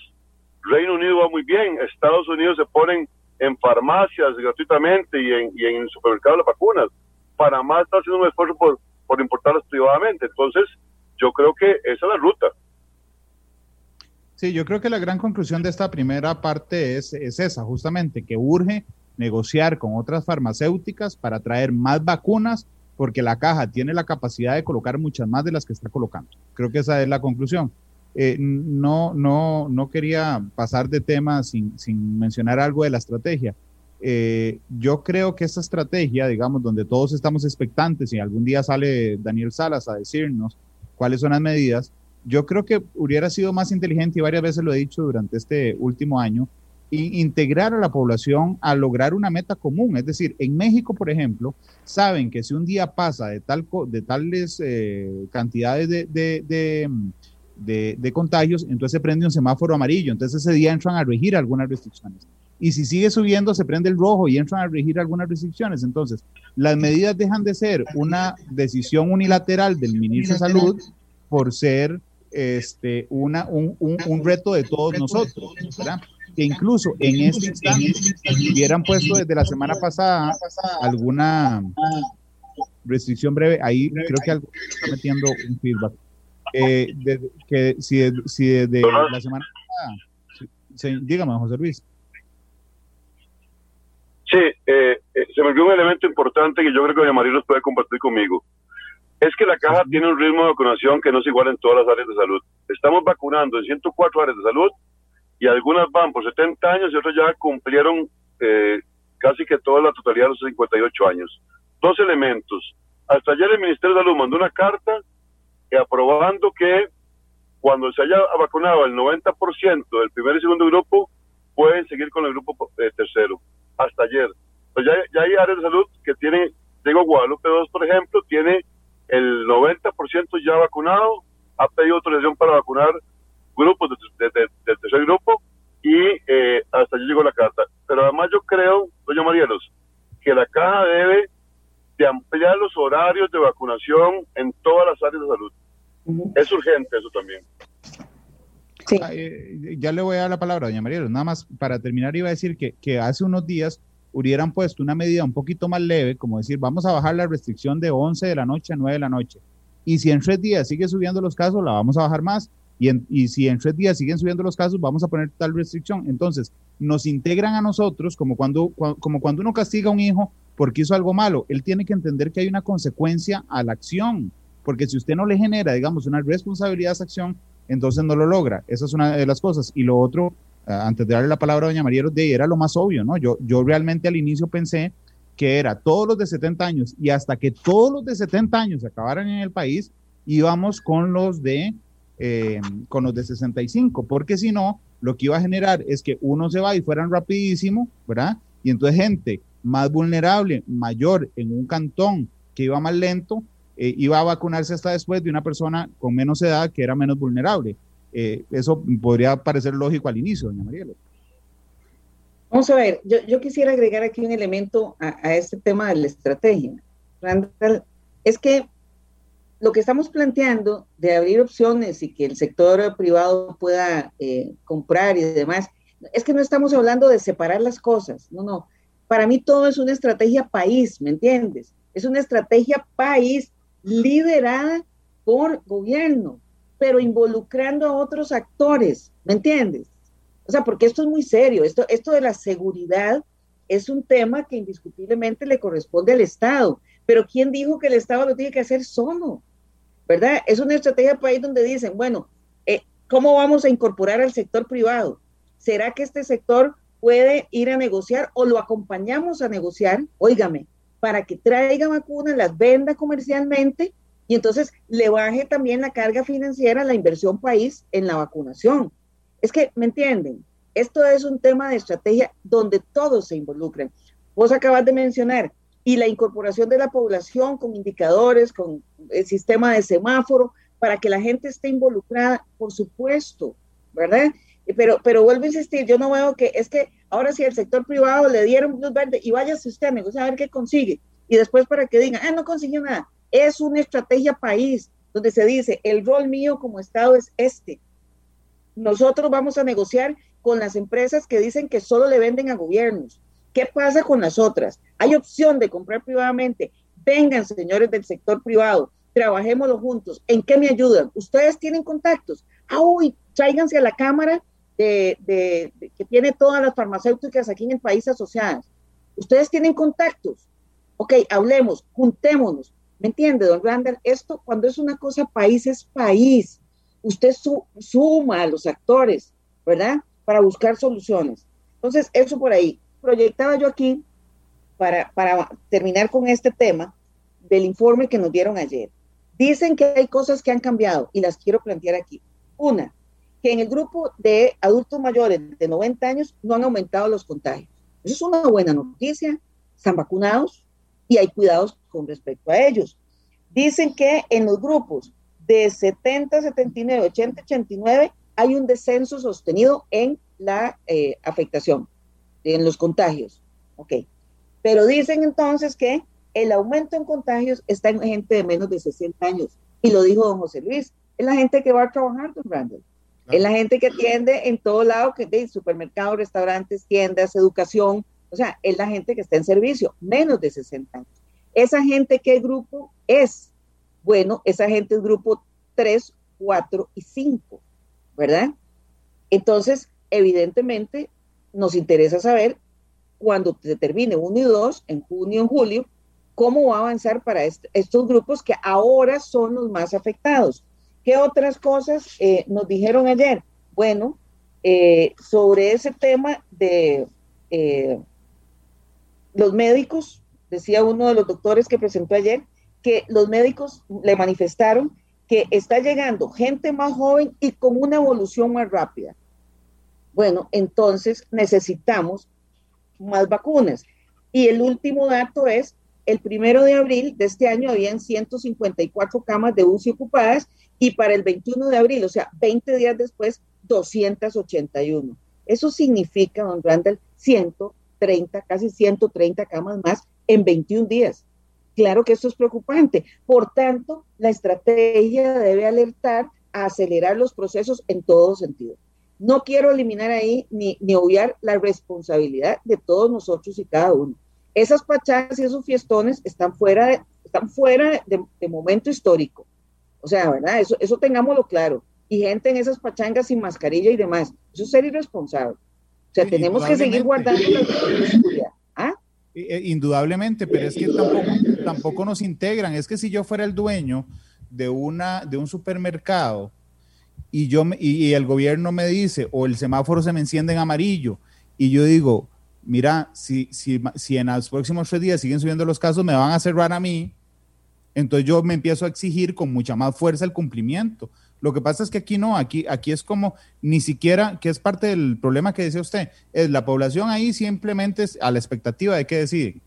Reino Unido va muy bien, Estados Unidos se ponen en farmacias gratuitamente y en, y en supermercados las vacunas. Panamá está haciendo un esfuerzo por, por importarlas privadamente. Entonces, yo creo que esa es la ruta. Sí, yo creo que la gran conclusión de esta primera parte es, es esa, justamente, que urge negociar con otras farmacéuticas para traer más vacunas, porque la caja tiene la capacidad de colocar muchas más de las que está colocando. Creo que esa es la conclusión. Eh, no, no, no quería pasar de tema sin, sin mencionar algo de la estrategia. Eh, yo creo que esa estrategia, digamos, donde todos estamos expectantes y algún día sale Daniel Salas a decirnos cuáles son las medidas, yo creo que hubiera sido más inteligente, y varias veces lo he dicho durante este último año, integrar a la población a lograr una meta común. Es decir, en México, por ejemplo, saben que si un día pasa de, tal, de tales eh, cantidades de, de, de, contagios, entonces se prende un semáforo amarillo, entonces ese día entran a regir algunas restricciones. Y si sigue subiendo, se prende el rojo y entran a regir algunas restricciones. Entonces, las medidas dejan de ser una decisión unilateral del ministro de Salud por ser este, una, un, un, reto de todos nosotros, ¿verdad? Que incluso en este instante hubieran puesto desde la semana pasada alguna restricción breve, ahí creo que algo está metiendo un feedback. Eh, que si, si desde la semana pasada, dígame, José Luis. Sí, eh, eh, se me olvidó un elemento importante que yo creo que doña María nos puede compartir conmigo es que la caja tiene un ritmo de vacunación que no es igual en todas las áreas de salud. Estamos vacunando en 104 áreas de salud y algunas van por 70 años y otras ya cumplieron eh, casi que toda la totalidad de los 58 años. Dos elementos. Hasta ayer el Ministerio de Salud mandó una carta aprobando que cuando se haya vacunado el 90% del primer y segundo grupo, pueden seguir con el grupo eh, tercero. Hasta ayer. Pues ya, ya hay áreas de salud que tienen, digo Guadalupe 2, por ejemplo, tiene el 90% ya vacunado, ha pedido autorización para vacunar grupos del tercer grupo y eh, hasta allí llegó la carta. Pero además yo creo, doña Marielos, que la caja debe de ampliar los horarios de vacunación en todas las áreas de salud. Es urgente eso también. Ah, eh, ya le voy a dar la palabra, doña Marielos. Nada más para terminar iba a decir que, hace unos días hubieran puesto una medida un poquito más leve, como decir, vamos a bajar la restricción de 11 de la noche a 9 de la noche. Y si en tres días sigue subiendo los casos, la vamos a bajar más. Y, y si en tres días siguen subiendo los casos, vamos a poner tal restricción. Entonces, nos integran a nosotros como cuando, como cuando uno castiga a un hijo porque hizo algo malo. Él tiene que entender que hay una consecuencia a la acción. Porque si usted no le genera, digamos, una responsabilidad a esa acción, entonces no lo logra. Esa es una de las cosas. Y lo otro, antes de darle la palabra a doña María de era lo más obvio, ¿no? Yo, yo realmente al inicio pensé que era todos los de 70 años y hasta que todos los de 70 años acabaran en el país, íbamos con los de, eh, con los de 65, porque si no, lo que iba a generar es que uno se va y fueran rapidísimo, ¿verdad? Y entonces gente más vulnerable, mayor en un cantón que iba más lento, eh, iba a vacunarse hasta después de una persona con menos edad que era menos vulnerable. Eh, eso podría parecer lógico al inicio, doña Mariela. Vamos a ver, yo, quisiera agregar aquí un elemento a, este tema de la estrategia. Randall, es que lo que estamos planteando de abrir opciones y que el sector privado pueda eh, comprar y demás, es que no estamos hablando de separar las cosas, no, no. Para mí todo es una estrategia país, ¿me entiendes? Es una estrategia país liderada por gobierno, pero involucrando a otros actores, ¿me entiendes? O sea, porque esto es muy serio, esto, esto de la seguridad es un tema que indiscutiblemente le corresponde al Estado, pero ¿quién dijo que el Estado lo tiene que hacer solo? ¿Verdad? Es una estrategia país donde dicen, bueno, eh, ¿cómo vamos a incorporar al sector privado? ¿Será que este sector puede ir a negociar o lo acompañamos a negociar? Óigame, para que traiga vacunas, las venda comercialmente y entonces le baje también la carga financiera a la inversión país en la vacunación. Es que, ¿me entienden? Esto es un tema de estrategia donde todos se involucran. Vos acabas de mencionar, y la incorporación de la población con indicadores, con el sistema de semáforo, para que la gente esté involucrada, por supuesto, ¿verdad? Pero, pero vuelvo a insistir, yo no veo que es que ahora si el sector privado le dieron luz verde y váyase usted a negociar a ver qué consigue, y después para que digan, ah, no consiguió nada, es una estrategia país donde se dice, el rol mío como Estado es este. Nosotros vamos a negociar con las empresas que dicen que solo le venden a gobiernos. ¿Qué pasa con las otras? Hay opción de comprar privadamente. Vengan, señores del sector privado, trabajémoslo juntos. ¿En qué me ayudan? Ustedes tienen contactos. Ah, uy, tráiganse a la Cámara de, que tiene todas las farmacéuticas aquí en el país asociadas. Ustedes tienen contactos. Ok, hablemos, juntémonos. ¿Me entiende, don Randall? Esto cuando es una cosa país es país. Usted suma a los actores, ¿verdad? Para buscar soluciones. Entonces, eso por ahí. Proyectaba yo aquí, para, para terminar con este tema, del informe que nos dieron ayer. Dicen que hay cosas que han cambiado y las quiero plantear aquí. Una, que en el grupo de adultos mayores de 90 años no han aumentado los contagios. Eso es una buena noticia. Están vacunados y hay cuidados con respecto a ellos. Dicen que en los grupos de 70, 79, 80, 89 hay un descenso sostenido en la eh, afectación, en los contagios. Ok. Pero dicen entonces que el aumento en contagios está en gente de menos de 60 años. Y lo dijo don José Luis. Es la gente que va a trabajar, don Randall. Es la gente que atiende en todo lado, que de supermercados, restaurantes, tiendas, educación. O sea, es la gente que está en servicio, menos de 60 años. Esa gente, ¿qué grupo es? Bueno, esa gente es grupo 3, 4 y 5, ¿verdad? Entonces, evidentemente, nos interesa saber cuando se termine 1 y 2, en junio, en julio, cómo va a avanzar para estos grupos que ahora son los más afectados. ¿Qué otras cosas eh, nos dijeron ayer? Bueno, eh, sobre ese tema de eh, los médicos, decía uno de los doctores que presentó ayer, que los médicos le manifestaron que está llegando gente más joven y con una evolución más rápida. Bueno, entonces necesitamos más vacunas. Y el último dato es el primero de abril de este año habían 154 camas de UCI ocupadas y para el 21 de abril, o sea, 20 días después, 281. Eso significa, don Randall, 130, casi 130 camas más en 21 días. Claro que esto es preocupante. Por tanto, la estrategia debe alertar a acelerar los procesos en todo sentido. No quiero eliminar ahí ni, ni obviar la responsabilidad de todos nosotros y cada uno esas pachangas y esos fiestones están fuera de, están fuera de, momento histórico. O sea, ¿verdad? Eso, eso tengámoslo claro. Y gente en esas pachangas sin mascarilla y demás. Eso es ser irresponsable. O sea, tenemos que seguir guardando la seguridad. ¿Ah? Eh, indudablemente, pero es que tampoco, tampoco nos integran. Es que si yo fuera el dueño de, una, de un supermercado y, yo, y el gobierno me dice, o el semáforo se me enciende en amarillo, y yo digo, mira, si, si, si en los próximos tres días siguen subiendo los casos, me van a cerrar a mí, entonces yo me empiezo a exigir con mucha más fuerza el cumplimiento. Lo que pasa es que aquí no, aquí, aquí es como ni siquiera, que es parte del problema que decía usted, es la población ahí simplemente es a la expectativa de que deciden.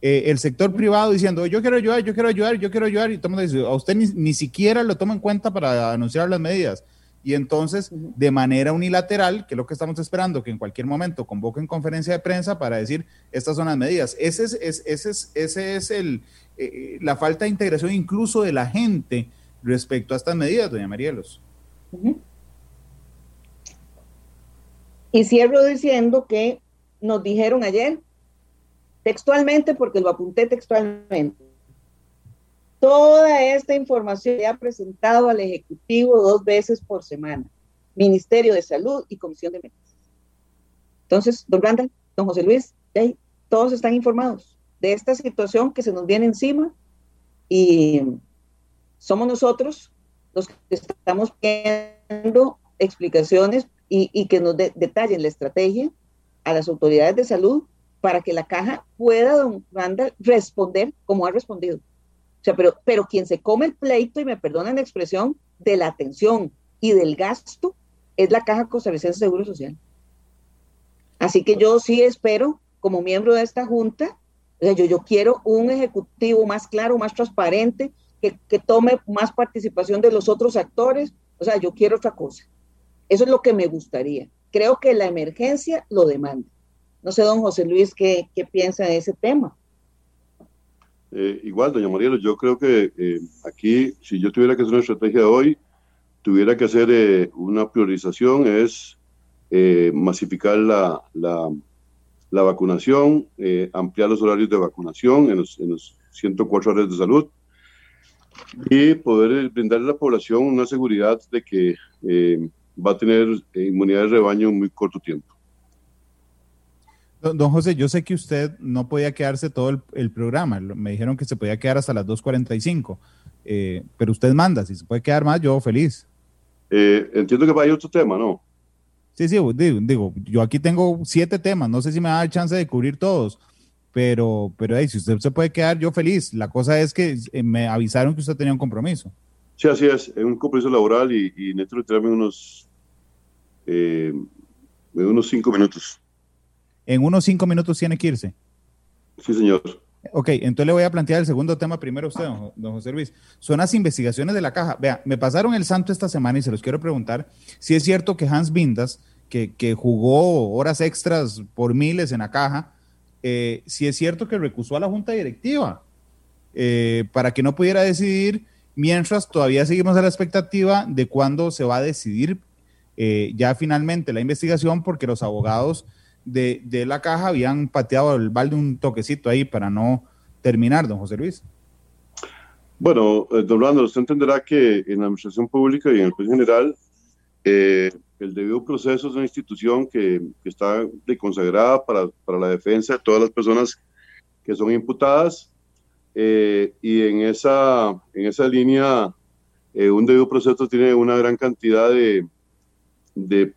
Eh, el sector privado diciendo, yo quiero ayudar, yo quiero ayudar, yo quiero ayudar, y dice, a usted ni, ni siquiera lo toma en cuenta para anunciar las medidas. Y entonces, de manera unilateral, que es lo que estamos esperando, que en cualquier momento convoquen conferencia de prensa para decir estas son las medidas. Ese es, ese es, ese es el, eh, la falta de integración incluso de la gente respecto a estas medidas, doña Marielos. Y cierro diciendo que nos dijeron ayer, textualmente, porque lo apunté textualmente, Toda esta información se ha presentado al Ejecutivo dos veces por semana, Ministerio de Salud y Comisión de Medidas. Entonces, don Randall, don José Luis, todos están informados de esta situación que se nos viene encima y somos nosotros los que estamos viendo explicaciones y, que nos detallen la estrategia a las autoridades de salud para que la caja pueda, don Randall, responder como ha respondido. O sea, pero, pero quien se come el pleito, y me perdonan la expresión, de la atención y del gasto es la Caja Costarricense de Seguro Social. Así que yo sí espero, como miembro de esta junta, yo, yo quiero un ejecutivo más claro, más transparente, que, que tome más participación de los otros actores. O sea, yo quiero otra cosa. Eso es lo que me gustaría. Creo que la emergencia lo demanda. No sé, don José Luis, qué, qué piensa de ese tema. Eh, igual, doña Mariela, yo creo que eh, aquí, si yo tuviera que hacer una estrategia hoy, tuviera que hacer eh, una priorización, es masificar la, la, la vacunación, ampliar los horarios de vacunación en los, en los 104 áreas de salud y poder brindarle a la población una seguridad de que va a tener inmunidad de rebaño en muy corto tiempo. Don, José, yo sé que usted no podía quedarse todo el, programa. Me dijeron que se podía quedar hasta las 2.45. Eh, pero usted manda, si se puede quedar más, yo feliz. Eh, entiendo que hay otro tema, ¿no? Sí, sí, digo, yo aquí tengo siete temas, no sé si me da chance de cubrir todos, pero, pero si usted se puede quedar, yo feliz. La cosa es que eh, me avisaron que usted tenía un compromiso. Sí, así es, es un compromiso laboral y, y necesito retirarme unos, eh, unos cinco minutos. En unos cinco minutos tiene que irse. Sí, señor. Ok, entonces le voy a plantear el segundo tema primero a usted, don, José Luis. Son las investigaciones de la caja. Vea, me pasaron el santo esta semana y se los quiero preguntar si es cierto que Hans Bindas, que, que jugó horas extras por miles en la caja, eh, si es cierto que recusó a la junta directiva eh, para que no pudiera decidir, mientras todavía seguimos a la expectativa de cuándo se va a decidir eh, ya finalmente la investigación, porque los abogados de, de, la caja habían pateado el balde un toquecito ahí para no terminar, don José Luis. Bueno, don Orlando, usted entenderá que en la administración pública y en el país general, el debido proceso es una institución que, que está consagrada para, para, la defensa de todas las personas que son imputadas eh, y en esa, en esa línea eh, un debido proceso tiene una gran cantidad de, de,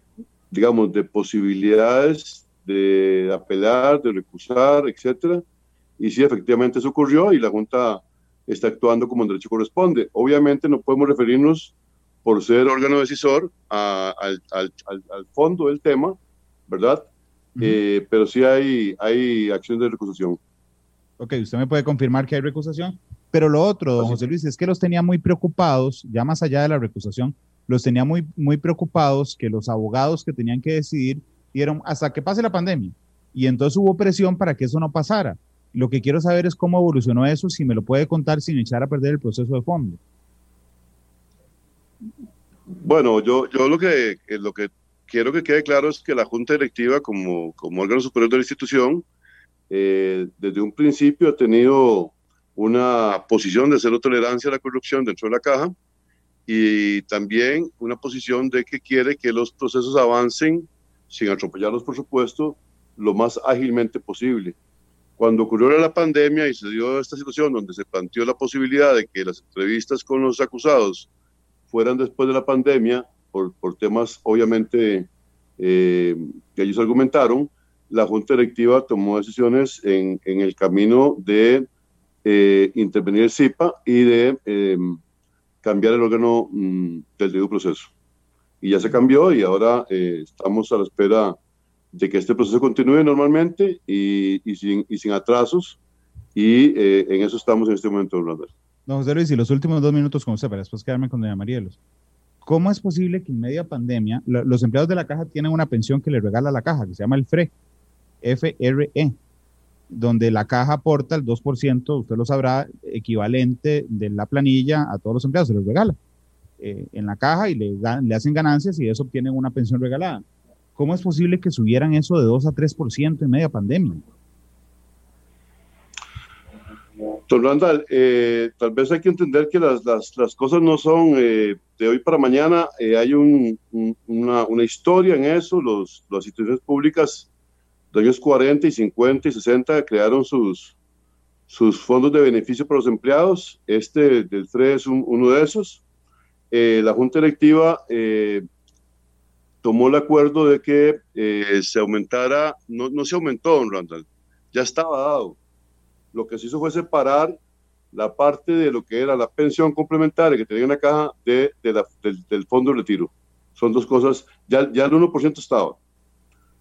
digamos, de posibilidades de apelar, de recusar, etcétera. Y sí, efectivamente eso ocurrió y la Junta está actuando como en derecho corresponde. Obviamente no podemos referirnos por ser órgano decisor al, al, al, fondo del tema, ¿verdad? Eh, pero sí hay, hay acciones de recusación. Ok, usted me puede confirmar que hay recusación. Pero lo otro, don José Luis, es que los tenía muy preocupados, ya más allá de la recusación, los tenía muy, muy preocupados que los abogados que tenían que decidir dieron hasta que pase la pandemia. Y entonces hubo presión para que eso no pasara. Lo que quiero saber es cómo evolucionó eso, si me lo puede contar sin echar a perder el proceso de fondo. Bueno, yo, yo lo, que, lo que quiero que quede claro es que la Junta Directiva, como, como órgano superior de la institución, eh, desde un principio ha tenido una posición de cero tolerancia a la corrupción dentro de la caja y también una posición de que quiere que los procesos avancen sin atropellarlos, por supuesto, lo más ágilmente posible. Cuando ocurrió la pandemia y se dio esta situación donde se planteó la posibilidad de que las entrevistas con los acusados fueran después de la pandemia, por, por temas obviamente eh, que ellos argumentaron, la Junta Directiva tomó decisiones en, en el camino de eh, intervenir el CIPA y de eh, cambiar el órgano mm, del debido proceso. Y ya se cambió y ahora estamos a la espera de que este proceso continúe normalmente y, y, sin, y sin, atrasos. Y en eso estamos en este momento, Orlando. Don José Luis, y los últimos dos minutos con usted para después quedarme con doña Marielos. ¿Cómo es posible que en media pandemia los empleados de la caja tienen una pensión que le regala la caja, que se llama el FRE, FRE, donde la caja aporta el 2%, usted lo sabrá, equivalente de la planilla a todos los empleados, se los regala eh, en la caja y le, le hacen ganancias y eso obtienen una pensión regalada. ¿Cómo es posible que subieran eso de 2 a 3% en media pandemia? Don Randall, eh, tal vez hay que entender que las, las, las cosas no son eh, de hoy para mañana. Eh, hay un, una, una, historia en eso. Los, las instituciones públicas de años 40 y 50 y 60 crearon sus, sus fondos de beneficio para los empleados. Este del FRE es uno de esos. La Junta Directiva tomó el acuerdo de que se aumentara, no, no se aumentó, don Randall, ya estaba dado lo que se hizo fue separar la parte de lo que era la pensión complementaria que tenía una caja de, de la, del, fondo de retiro. Son dos cosas, ya, ya el 1% estaba.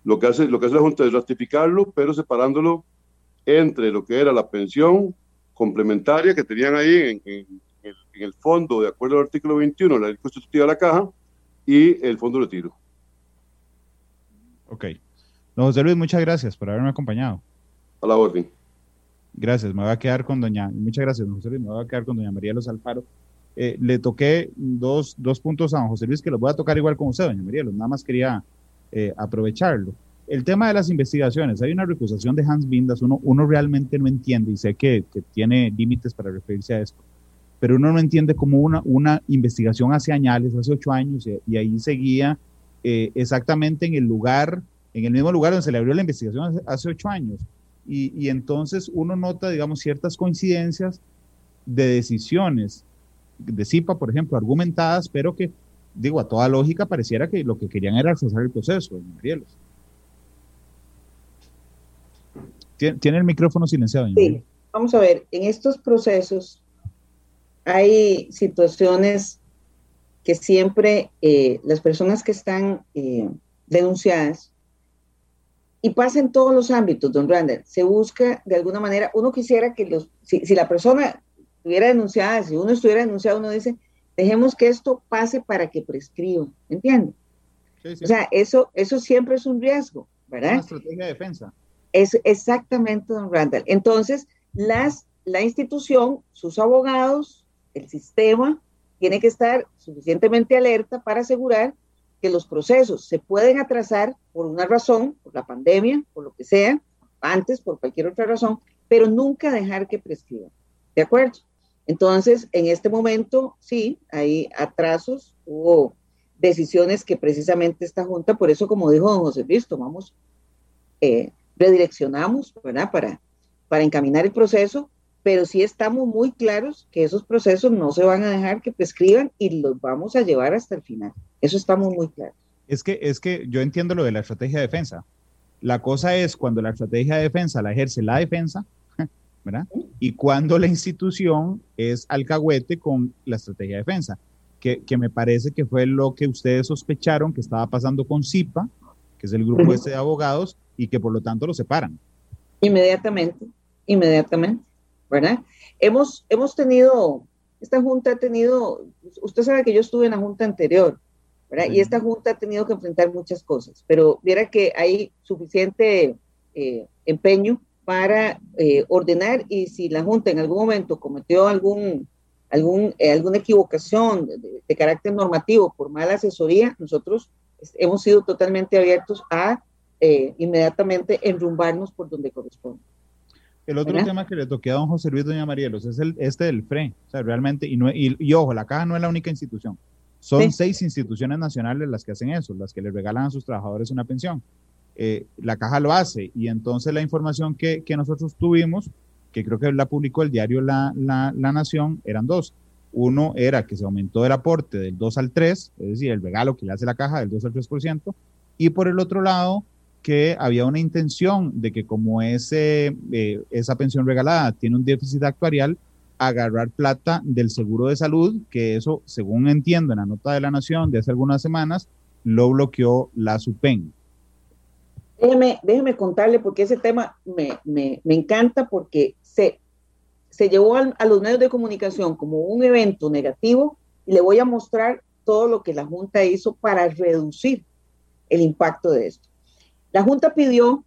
Lo que, hace, lo que hace la Junta es ratificarlo, pero separándolo entre lo que era la pensión complementaria que tenían ahí en, en, en el fondo, de acuerdo al artículo 21 de la ley constitutiva de la caja, y el fondo de retiro. Ok. Don José Luis, muchas gracias por haberme acompañado. A la orden. Gracias, me voy a quedar con doña, muchas gracias, don José Luis, me voy a quedar con doña María Los Alfaro. Eh, le toqué dos, dos, puntos a don José Luis que los voy a tocar igual con usted, doña María, nada más quería eh, aprovecharlo. El tema de las investigaciones, hay una recusación de Hans Bindas, uno, uno realmente no entiende y sé que, que tiene límites para referirse a esto, pero uno no entiende cómo una, una investigación hace años, hace ocho años, y, ahí seguía eh, exactamente en el lugar, en el mismo lugar donde se le abrió la investigación hace, hace ocho años y, entonces uno nota, digamos, ciertas coincidencias de decisiones de CIPA, por ejemplo, argumentadas, pero que, digo, a toda lógica pareciera que lo que querían era accesar el proceso, Marielos. Tiene, el micrófono silenciado. Sí, vamos a ver, en estos procesos hay situaciones que siempre eh, las personas que están eh, denunciadas, y pasa en todos los ámbitos, don Randall, se busca de alguna manera, uno quisiera que los, si, la persona estuviera denunciada, si uno estuviera denunciado, uno dice, dejemos que esto pase para que prescriba, ¿entiende? O sea, eso, eso siempre es un riesgo, ¿verdad? Una estrategia de defensa. Es exactamente, don Randall. Entonces, las, la institución, sus abogados, el sistema, tiene que estar suficientemente alerta para asegurar que los procesos se pueden atrasar por una razón, por la pandemia, por lo que sea, antes, por cualquier otra razón, pero nunca dejar que prescriban. ¿De acuerdo? Entonces, en este momento, sí, hay atrasos, hubo decisiones que precisamente esta Junta, por eso, como dijo don José Luis, tomamos, eh, redireccionamos. Para, para encaminar el proceso, pero sí estamos muy claros que esos procesos no se van a dejar que prescriban y los vamos a llevar hasta el final. Eso estamos muy claros. Es que, es que yo entiendo lo de la estrategia de defensa. La cosa es cuando la estrategia de defensa la ejerce la defensa, ¿verdad? Y cuando la institución es alcahuete con la estrategia de defensa, que, que me parece que fue lo que ustedes sospecharon que estaba pasando con CIPA, que es el grupo este de abogados, y que por lo tanto lo separan. Inmediatamente, inmediatamente. ¿Verdad? Hemos, hemos tenido, esta junta ha tenido, usted sabe que yo estuve en la junta anterior, ¿verdad? Y esta junta ha tenido que enfrentar muchas cosas, pero viera que hay suficiente eh, empeño para eh, ordenar y si la junta en algún momento cometió algún, algún, eh, alguna equivocación de, carácter normativo por mala asesoría, nosotros hemos sido totalmente abiertos a inmediatamente enrumbarnos por donde corresponde. El otro tema que le toqué a don José Luis Doña Marielos es el, este del FRE. O sea, realmente, y, no, y, ojo, la caja no es la única institución. Son seis instituciones nacionales las que hacen eso, las que le regalan a sus trabajadores una pensión. Eh, la caja lo hace y entonces la información que, que, nosotros tuvimos, que creo que la publicó el diario la, la, la, Nación, eran dos. Uno era que se aumentó el aporte del 2 al 3, es decir, el regalo que le hace la caja del 2 al 3%, y por el otro lado, que había una intención de que como ese, eh, esa pensión regalada tiene un déficit actuarial, agarrar plata del seguro de salud, que eso, según entiendo en la nota de la Nación de hace algunas semanas, lo bloqueó la SUPEN. Déjeme, déjeme contarle porque ese tema me, me, me encanta porque se, se llevó a los medios de comunicación como un evento negativo y le voy a mostrar todo lo que la Junta hizo para reducir el impacto de esto. La Junta pidió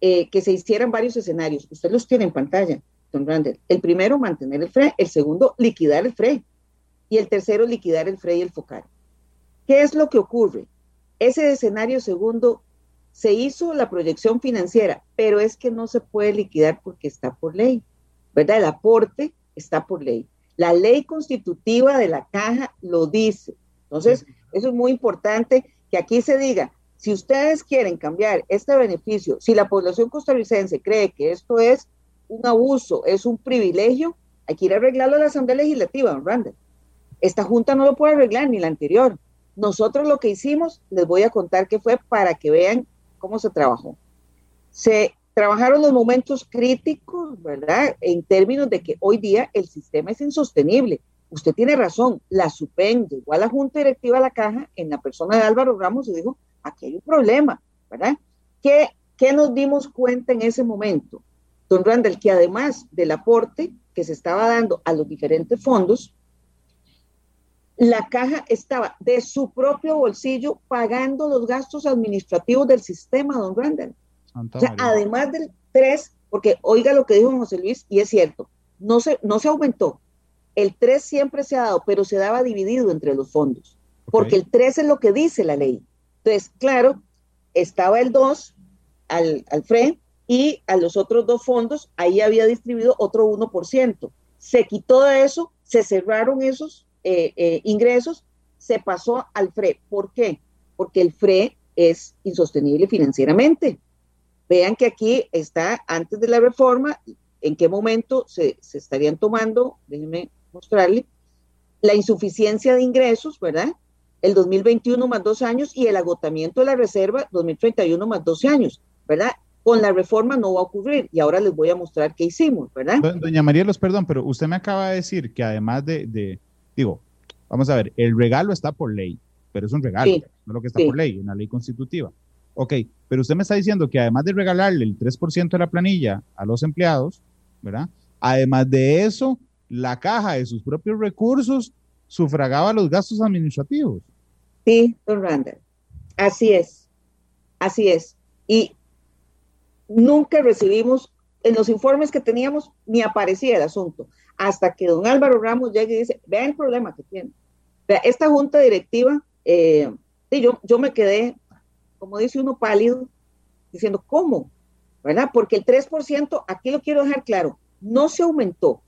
eh, que se hicieran varios escenarios. Usted los tiene en pantalla, don Randall. El primero, mantener el FRE. El segundo, liquidar el FRE. Y el tercero, liquidar el FRE y el FOCAR. ¿Qué es lo que ocurre? Ese escenario segundo se hizo la proyección financiera, pero es que no se puede liquidar porque está por ley, ¿verdad? El aporte está por ley. La ley constitutiva de la caja lo dice. Entonces, eso es muy importante que aquí se diga, si ustedes quieren cambiar este beneficio, si la población costarricense cree que esto es un abuso, es un privilegio, hay que ir a arreglarlo a la Asamblea Legislativa, don Randall. Esta Junta no lo puede arreglar, ni la anterior. Nosotros lo que hicimos, les voy a contar qué fue para que vean cómo se trabajó. Se trabajaron los momentos críticos, ¿verdad? En términos de que hoy día el sistema es insostenible. Usted tiene razón, la SUPEN llegó a la Junta Directiva de la Caja en la persona de Álvaro Ramos y dijo, aquí hay un problema, ¿verdad? ¿Qué, ¿Qué nos dimos cuenta en ese momento? Don Randall, que además del aporte que se estaba dando a los diferentes fondos, la caja estaba de su propio bolsillo pagando los gastos administrativos del sistema, don Randall. o sea, además del 3, porque oiga lo que dijo José Luis, y es cierto, no se, no se aumentó. El 3 siempre se ha dado, pero se daba dividido entre los fondos, porque el 3 es lo que dice la ley. Entonces, claro, estaba el 2 al, al FRE y a los otros dos fondos, ahí había distribuido otro 1%. Se quitó de eso, se cerraron esos eh, eh, ingresos, se pasó al FRE. ¿Por qué? Porque el FRE es insostenible financieramente. Vean que aquí está, antes de la reforma, en qué momento se, se estarían tomando, déjenme mostrarle, la insuficiencia de ingresos, ¿verdad? El 2021 más dos años y el agotamiento de la reserva 2031 más 12 años, ¿verdad? Con la reforma no va a ocurrir y ahora les voy a mostrar qué hicimos, ¿verdad? Doña María Los, perdón, pero usted me acaba de decir que además de, digo, vamos a ver, el regalo está por ley, pero es un regalo, no es lo que está por ley, una ley constitutiva. Ok, pero usted me está diciendo que además de regalarle el 3% de la planilla a los empleados, ¿verdad? Además de eso, la caja de sus propios recursos sufragaba los gastos administrativos. Sí, don Randall. Así es. Así es. Y nunca recibimos, en los informes que teníamos, ni aparecía el asunto. Hasta que don Álvaro Ramos llega y dice, vea el problema que tiene. Esta junta directiva, eh, y yo, yo me quedé, como dice uno pálido, diciendo, ¿cómo? ¿Verdad? Porque el 3%, aquí lo quiero dejar claro, no se aumentó,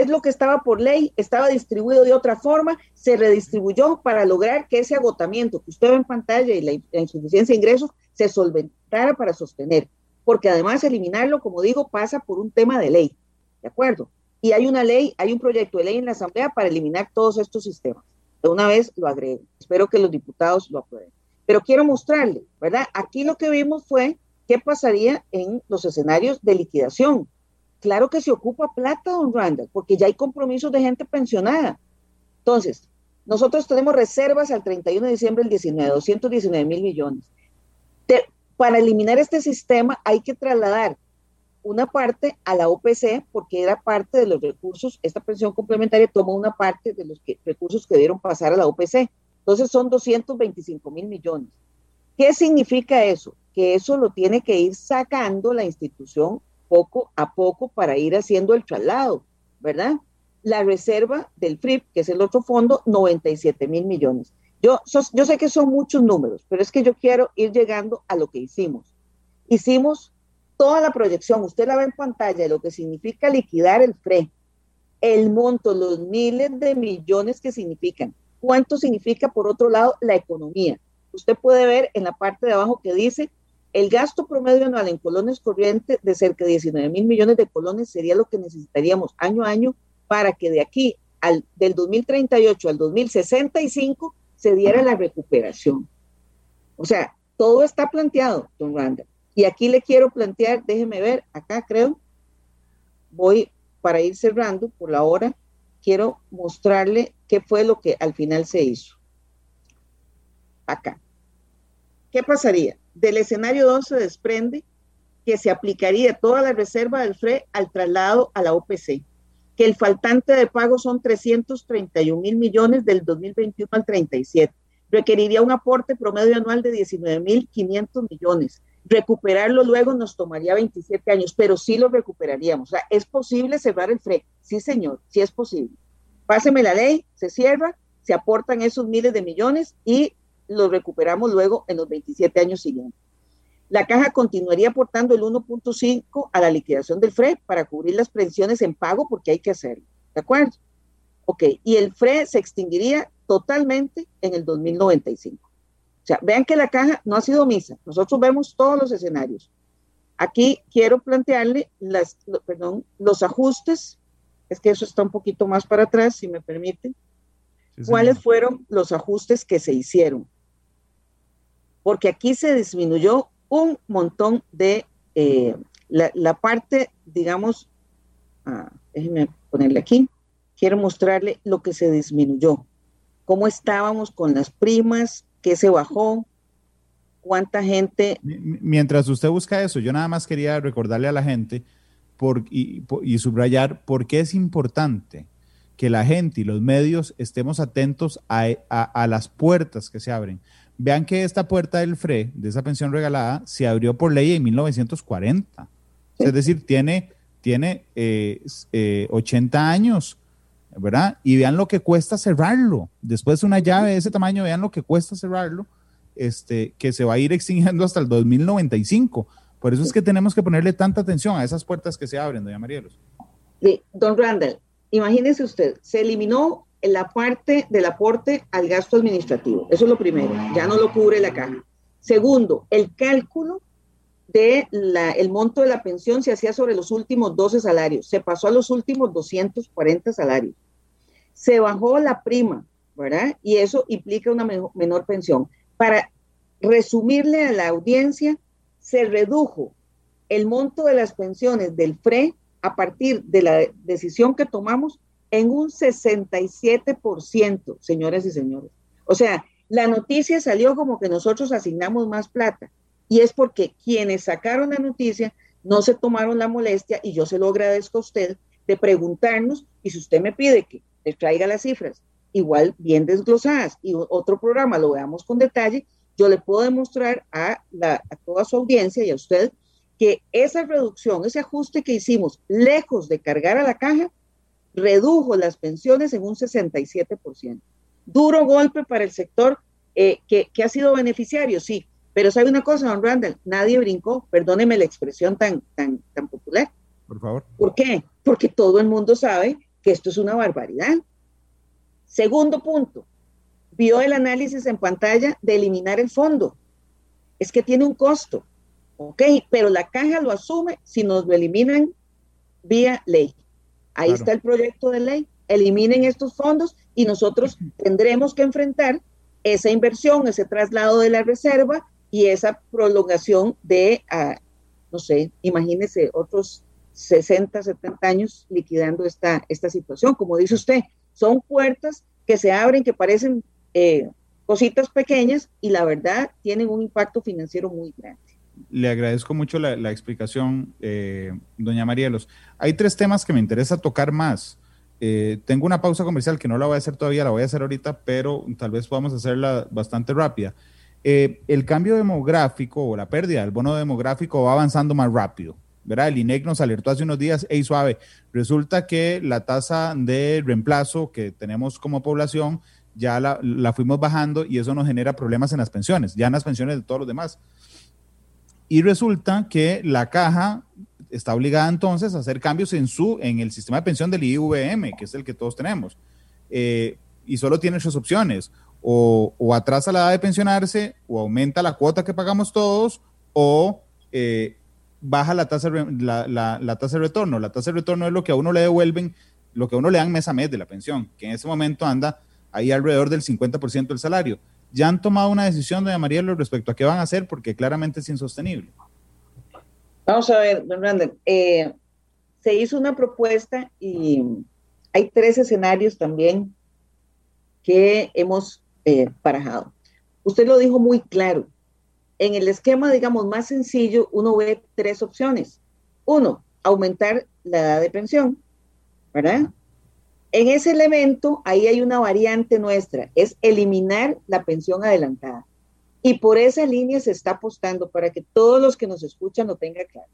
es lo que estaba por ley, estaba distribuido de otra forma, se redistribuyó para lograr que ese agotamiento que usted ve en pantalla y la, insuficiencia de ingresos se solventara para sostener, porque además eliminarlo, como digo, pasa por un tema de ley, ¿de acuerdo? Y hay una ley, hay un proyecto de ley en la Asamblea para eliminar todos estos sistemas. De una vez lo agrego, espero que los diputados lo aprueben. Pero quiero mostrarle, ¿verdad? Aquí lo que vimos fue qué pasaría en los escenarios de liquidación claro que se ocupa plata, don Randall, porque ya hay compromisos de gente pensionada. Entonces, nosotros tenemos reservas al 31 de diciembre del 19, 219 mil millones. para eliminar este sistema hay que trasladar una parte a la OPC porque era parte de los recursos, esta pensión complementaria toma una parte de los recursos que debieron pasar a la OPC. Entonces son 225 mil millones. ¿Qué significa eso? Que eso lo tiene que ir sacando la institución poco a poco para ir haciendo el traslado, ¿verdad? La reserva del FRIP, que es el otro fondo, 97 mil millones. Yo, yo sé que son muchos números, pero es que yo quiero ir llegando a lo que hicimos. Hicimos toda la proyección, usted la ve en pantalla, lo que significa liquidar el FRE, el monto, los miles de millones que significan. ¿Cuánto significa, por otro lado, la economía? Usted puede ver en la parte de abajo que dice el gasto promedio anual en colones corrientes de cerca de 19 mil millones de colones sería lo que necesitaríamos año a año para que de aquí al del 2038 al 2065 se diera la recuperación. O sea, todo está planteado, don Randall. Y aquí le quiero plantear, déjeme ver, acá creo, voy para ir cerrando por la hora, quiero mostrarle qué fue lo que al final se hizo. Acá. ¿Qué pasaría? Del escenario 2 se desprende que se aplicaría toda la reserva del FRE al traslado a la OPC, que el faltante de pago son 331 mil millones del 2021 al 37. Requeriría un aporte promedio anual de 19 mil 500 millones. Recuperarlo luego nos tomaría 27 años, pero sí lo recuperaríamos. O sea, ¿es posible cerrar el FRE? Sí, señor, sí es posible. Páseme la ley, se cierra, se aportan esos miles de millones y lo recuperamos luego en los 27 años siguientes. La caja continuaría aportando el 1.5 a la liquidación del FRE para cubrir las pensiones en pago porque hay que hacerlo. ¿De acuerdo? Ok, y el FRE se extinguiría totalmente en el 2095. O sea, vean que la caja no ha sido misa. Nosotros vemos todos los escenarios. Aquí quiero plantearle las, perdón, los ajustes. Es que eso está un poquito más para atrás, si me permiten. ¿Cuáles fueron los ajustes que se hicieron? Porque aquí se disminuyó un montón de eh, la, parte, digamos, ah, déjenme ponerle aquí, quiero mostrarle lo que se disminuyó, cómo estábamos con las primas, qué se bajó, cuánta gente... Mientras usted busca eso, yo nada más quería recordarle a la gente por, y, subrayar por qué es importante que la gente y los medios estemos atentos a, a las puertas que se abren. Vean que esta puerta del FRE, de esa pensión regalada, se abrió por ley en 1940. Es decir, tiene, tiene 80 eh, eh, años, ¿verdad? Y vean lo que cuesta cerrarlo. Después de una llave de ese tamaño, vean lo que cuesta cerrarlo, este, que se va a ir extinguiendo hasta el 2095. Por eso es que tenemos que ponerle tanta atención a esas puertas que se abren, doña Marielos. Sí, don Randall, imagínese usted, se eliminó la parte del aporte al gasto administrativo. Eso es lo primero, ya no lo cubre la caja. Segundo, el cálculo de el monto de la pensión se hacía sobre los últimos 12 salarios, se pasó a los últimos 240 salarios. Se bajó la prima, ¿verdad? Y eso implica una menor pensión. Para resumirle a la audiencia, se redujo el monto de las pensiones del FRE a partir de la decisión que tomamos en un 67%, señoras y señores. O sea, la noticia salió como que nosotros asignamos más plata y es porque quienes sacaron la noticia no se tomaron la molestia y yo se lo agradezco a usted de preguntarnos y si usted me pide que les traiga las cifras igual bien desglosadas y otro programa lo veamos con detalle, yo le puedo demostrar a, a toda su audiencia y a usted que esa reducción, ese ajuste que hicimos, lejos de cargar a la caja, redujo las pensiones en un 67%. Duro golpe para el sector eh, que, ha sido beneficiario, sí, pero sabe una cosa, don Randall, nadie brincó, perdóneme la expresión tan, tan, tan popular. Por favor. ¿Por qué? Porque todo el mundo sabe que esto es una barbaridad. Segundo punto, vio el análisis en pantalla de eliminar el fondo. Es que tiene un costo, ¿ok? Pero la caja lo asume si nos lo eliminan vía ley. Ahí está el proyecto de ley. Eliminen estos fondos y nosotros tendremos que enfrentar esa inversión, ese traslado de la reserva y esa prolongación de, ah, no sé, imagínese otros 60, 70 años liquidando esta, esta situación. Como dice usted, son puertas que se abren, que parecen eh, cositas pequeñas y la verdad tienen un impacto financiero muy grande. Le agradezco mucho la, explicación, eh, doña Marielos. Hay tres temas que me interesa tocar más. Eh, tengo una pausa comercial que no la voy a hacer todavía, la voy a hacer ahorita, pero tal vez podamos hacerla bastante rápida. Eh, el cambio demográfico o la pérdida del bono demográfico va avanzando más rápido. ¿verdad? El INEC nos alertó hace unos días, hey suave, resulta que la tasa de reemplazo que tenemos como población ya la, la, fuimos bajando y eso nos genera problemas en las pensiones, ya en las pensiones de todos los demás. Y resulta que la caja está obligada entonces a hacer cambios en, su, en el sistema de pensión del IVM, que es el que todos tenemos. Eh, y solo tiene tres opciones. O, o, atrasa la edad de pensionarse, o aumenta la cuota que pagamos todos, o eh, baja la tasa, la, la, tasa de retorno. La tasa de retorno es lo que a uno le devuelven, lo que a uno le dan mes a mes de la pensión, que en ese momento anda ahí alrededor del 50% del salario. ¿Ya han tomado una decisión, doña Marielo, respecto a qué van a hacer? Porque claramente es insostenible. Vamos a ver, don Randall. Eh, se hizo una propuesta y hay tres escenarios también que hemos eh, parajado. Usted lo dijo muy claro. En el esquema, digamos, más sencillo, uno ve tres opciones. Uno, aumentar la edad de pensión, ¿verdad? En ese elemento, ahí hay una variante nuestra, es eliminar la pensión adelantada. Y por esa línea se está apostando para que todos los que nos escuchan lo tengan claro.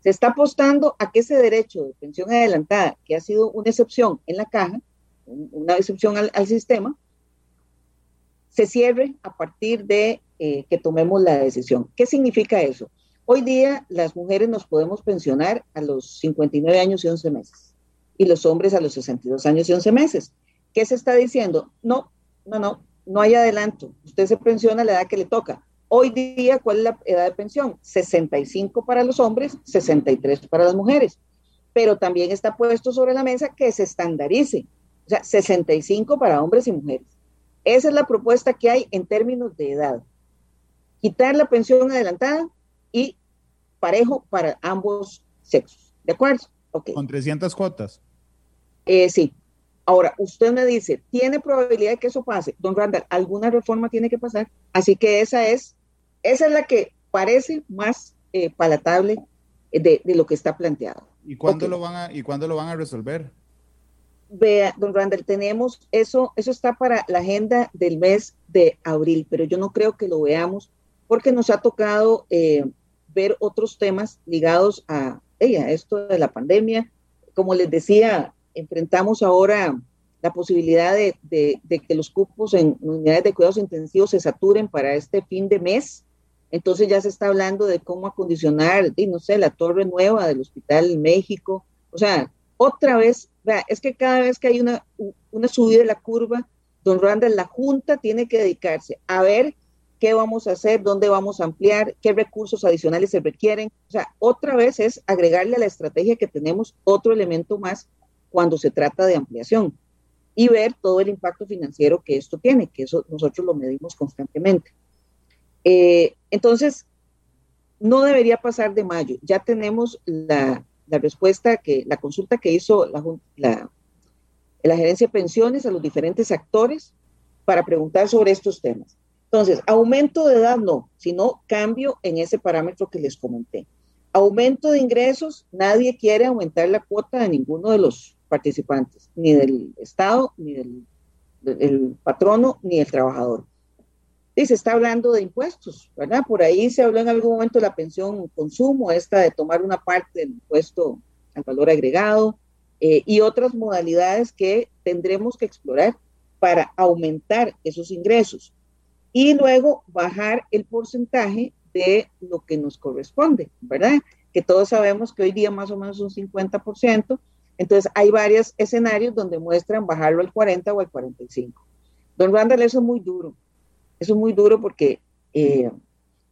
Se está apostando a que ese derecho de pensión adelantada, que ha sido una excepción en la caja, una excepción al, sistema, se cierre a partir de eh, que tomemos la decisión. ¿Qué significa eso? Hoy día las mujeres nos podemos pensionar a los 59 años y 11 meses y los hombres a los 62 años y 11 meses. ¿Qué se está diciendo? No, no, no, no hay adelanto. Usted se pensiona a la edad que le toca. Hoy día, ¿cuál es la edad de pensión? 65 para los hombres, 63 para las mujeres. Pero también está puesto sobre la mesa que se estandarice. O sea, 65 para hombres y mujeres. Esa es la propuesta que hay en términos de edad. Quitar la pensión adelantada y parejo para ambos sexos. ¿De acuerdo? Okay. Con 300 cuotas. Eh, sí, Ahora, usted me dice, ¿tiene probabilidad de que eso pase? Don Randall, alguna reforma tiene que pasar. Así que esa es, esa es la que parece más eh, palatable de, lo que está planteado. ¿Y cuándo, lo van a, ¿Y cuándo lo van a resolver? Vea, don Randall, tenemos eso, eso está para la agenda del mes de abril, pero yo no creo que lo veamos porque nos ha tocado eh, ver otros temas ligados a ella, esto de la pandemia. Como les decía, enfrentamos ahora la posibilidad de, que los cupos en unidades de cuidados intensivos se saturen para este fin de mes. Entonces ya se está hablando de cómo acondicionar, y no sé, la torre nueva del Hospital México. O sea, otra vez, es que cada vez que hay una, una subida de la curva, don Randall, la Junta tiene que dedicarse a ver qué vamos a hacer, dónde vamos a ampliar, qué recursos adicionales se requieren. O sea, otra vez es agregarle a la estrategia que tenemos otro elemento más cuando se trata de ampliación y ver todo el impacto financiero que esto tiene, que eso nosotros lo medimos constantemente. Eh, entonces, no debería pasar de mayo. Ya tenemos la, respuesta, que la consulta que hizo la, la, la gerencia de pensiones a los diferentes actores para preguntar sobre estos temas. Entonces, aumento de edad no, sino cambio en ese parámetro que les comenté. Aumento de ingresos, nadie quiere aumentar la cuota de ninguno de los participantes, ni del Estado, ni del, patrono, ni del trabajador. Y se está hablando de impuestos, ¿verdad? Por ahí se habló en algún momento de la pensión consumo, esta de tomar una parte del impuesto al valor agregado eh, y otras modalidades que tendremos que explorar para aumentar esos ingresos y luego bajar el porcentaje de lo que nos corresponde, ¿verdad? Que todos sabemos que hoy día más o menos un 50%, entonces hay varios escenarios donde muestran bajarlo al 40 o al 45. Don Randall, eso es muy duro, eso es muy duro porque eh,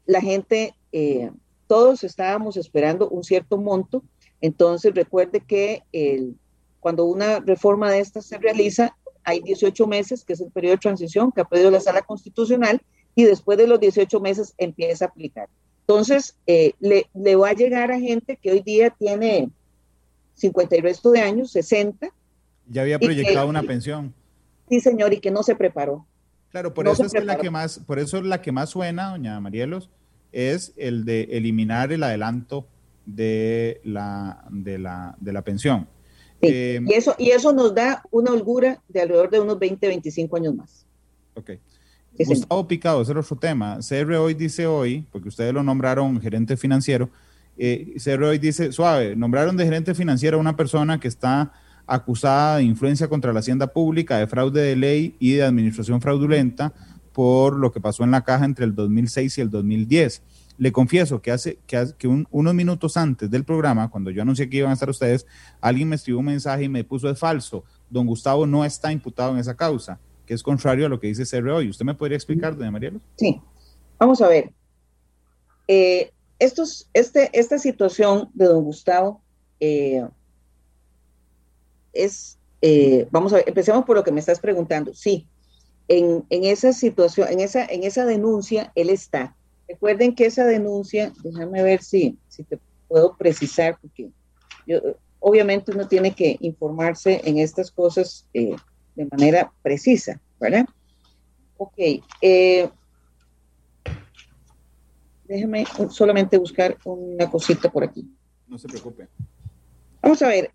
la gente, eh, todos estábamos esperando un cierto monto, entonces recuerde que el, cuando una reforma de estas se realiza, hay 18 meses, que es el periodo de transición que ha pedido la Sala Constitucional, y después de los 18 meses empieza a aplicar. Entonces, eh, le, le, va a llegar a gente que hoy día tiene 50 y resto de años, 60. Ya había proyectado una pensión. Sí, señor, y que no se preparó. Claro, por eso es la que más, por eso es la que más suena, doña Marielos, es el de eliminar el adelanto de la, de la, de la pensión. Eh, y, eso, y eso nos da una holgura de alrededor de unos 20, 25 años más. Ok. Gustavo Picado, ese es otro tema. CR hoy dice hoy, porque ustedes lo nombraron gerente financiero, eh, CR hoy dice, suave, nombraron de gerente financiero a una persona que está acusada de influencia contra la hacienda pública, de fraude de ley y de administración fraudulenta por lo que pasó en la caja entre el 2006 y el 2010. Le confieso que hace que, unos minutos antes del programa, cuando yo anuncié que iban a estar ustedes, alguien me escribió un mensaje y me puso es falso. Don Gustavo no está imputado en esa causa que es contrario a lo que dice CR hoy. ¿Usted me podría explicar, doña Mariela? Sí, vamos a ver. Eh, estos, este, esta situación de don Gustavo eh, es, eh, vamos a ver, empecemos por lo que me estás preguntando. Sí, en, en, esa situación, en esa, en esa denuncia, él está. Recuerden que esa denuncia, déjame ver si, si te puedo precisar, porque yo, obviamente uno tiene que informarse en estas cosas de manera precisa, ¿verdad? Ok, eh, déjeme solamente buscar una cosita por aquí. No se preocupe. Vamos a ver,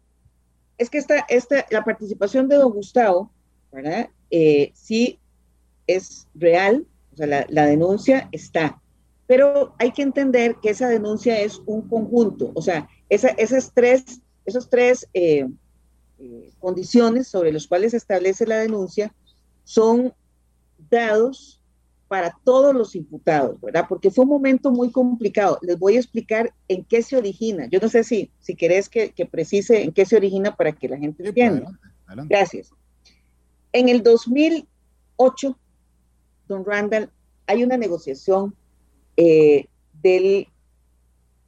es que esta, esta, la participación de don Gustavo, ¿verdad? Eh, sí es real, o sea, la, denuncia está, pero hay que entender que esa denuncia es un conjunto, o sea, esa, esas tres, esos tres eh, eh, condiciones sobre las cuales se establece la denuncia son dados para todos los imputados, ¿verdad? Porque fue un momento muy complicado. Les voy a explicar en qué se origina. Yo no sé si, si querés que, precise en qué se origina para que la gente pues, entienda. Gracias. En el 2008, don Randall, hay una negociación eh, de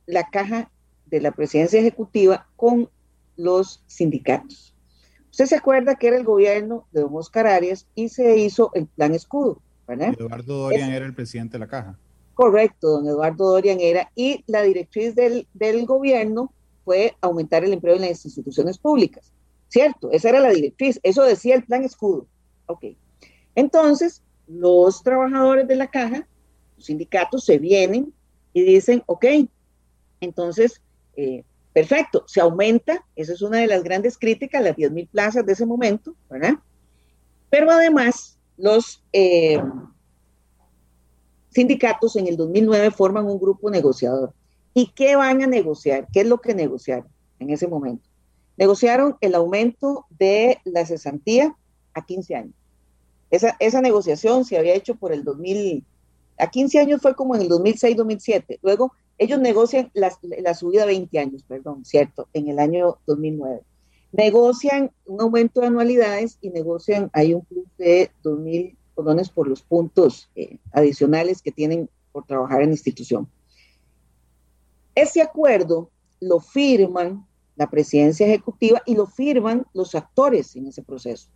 la caja de la presidencia ejecutiva con los sindicatos. Usted se acuerda que era el gobierno de don Oscar Arias y se hizo el plan escudo, ¿verdad? Eduardo Dorian era el presidente de la caja. Correcto, don Eduardo Dorian era, y la directriz del, del gobierno fue aumentar el empleo en las instituciones públicas. ¿Cierto? Esa era la directriz, eso decía el plan escudo. Ok. Entonces, los trabajadores de la caja, los sindicatos, se vienen y dicen, ok, entonces eh, Perfecto, se aumenta, esa es una de las grandes críticas, las 10.000 plazas de ese momento, ¿verdad? Pero además, los eh, sindicatos en el 2009 forman un grupo negociador. ¿Y qué van a negociar? ¿Qué es lo que negociaron en ese momento? Negociaron el aumento de la cesantía a 15 años. Esa, esa negociación se había hecho por el 2000, a 15 años fue como en el 2006-2007. Luego ellos negocian la, subida a 20 años, perdón, cierto, en el año 2009. Negocian un aumento de anualidades y negocian, hay un plus de 2.000 colones por los puntos eh, adicionales que tienen por trabajar en la institución. Ese acuerdo lo firman la presidencia ejecutiva y lo firman los actores en ese proceso.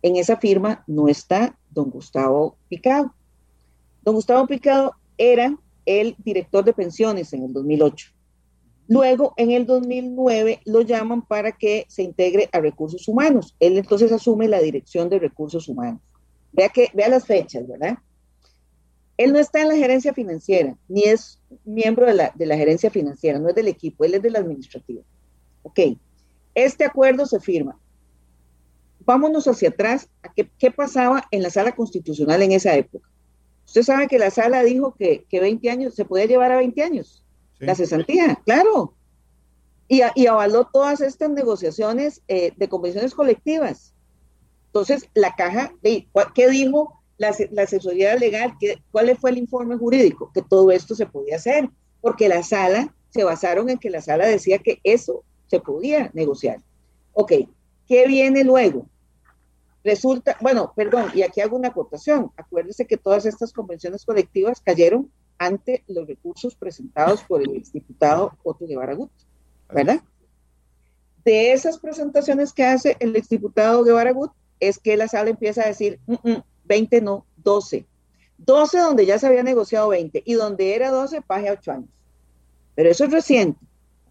En esa firma no está don Gustavo Picado. Don Gustavo Picado era el director de pensiones en el 2008. Luego, en el 2009, lo llaman para que se integre a recursos humanos. Él entonces asume la dirección de recursos humanos. Vea, que, vea las fechas, ¿verdad? Él no está en la gerencia financiera, ni es miembro de la, de la gerencia financiera, no es del equipo, él es del administrativo. Ok, este acuerdo se firma. Vámonos hacia atrás a qué, pasaba en la sala constitucional en esa época. Usted sabe que la sala dijo que, que 20 años se podía llevar a 20 años, la cesantía, claro. Y, avaló todas estas negociaciones eh, de convenciones colectivas. Entonces, la caja, ¿qué dijo la, la asesoría legal? ¿Qué, ¿Cuál fue el informe jurídico? Que todo esto se podía hacer, porque la sala se basaron en que la sala decía que eso se podía negociar. Ok, ¿qué viene luego? Resulta, bueno, perdón, y aquí hago una acotación. Acuérdese que todas estas convenciones colectivas cayeron ante los recursos presentados por el exdiputado Otto Guevara Gut, ¿verdad? De esas presentaciones que hace el exdiputado Guevara Gut, es que la sala empieza a decir, 20 mm, mm, no, 12. 12 donde ya se había negociado 20 y donde era 12, paje a 8 años. Pero eso es reciente.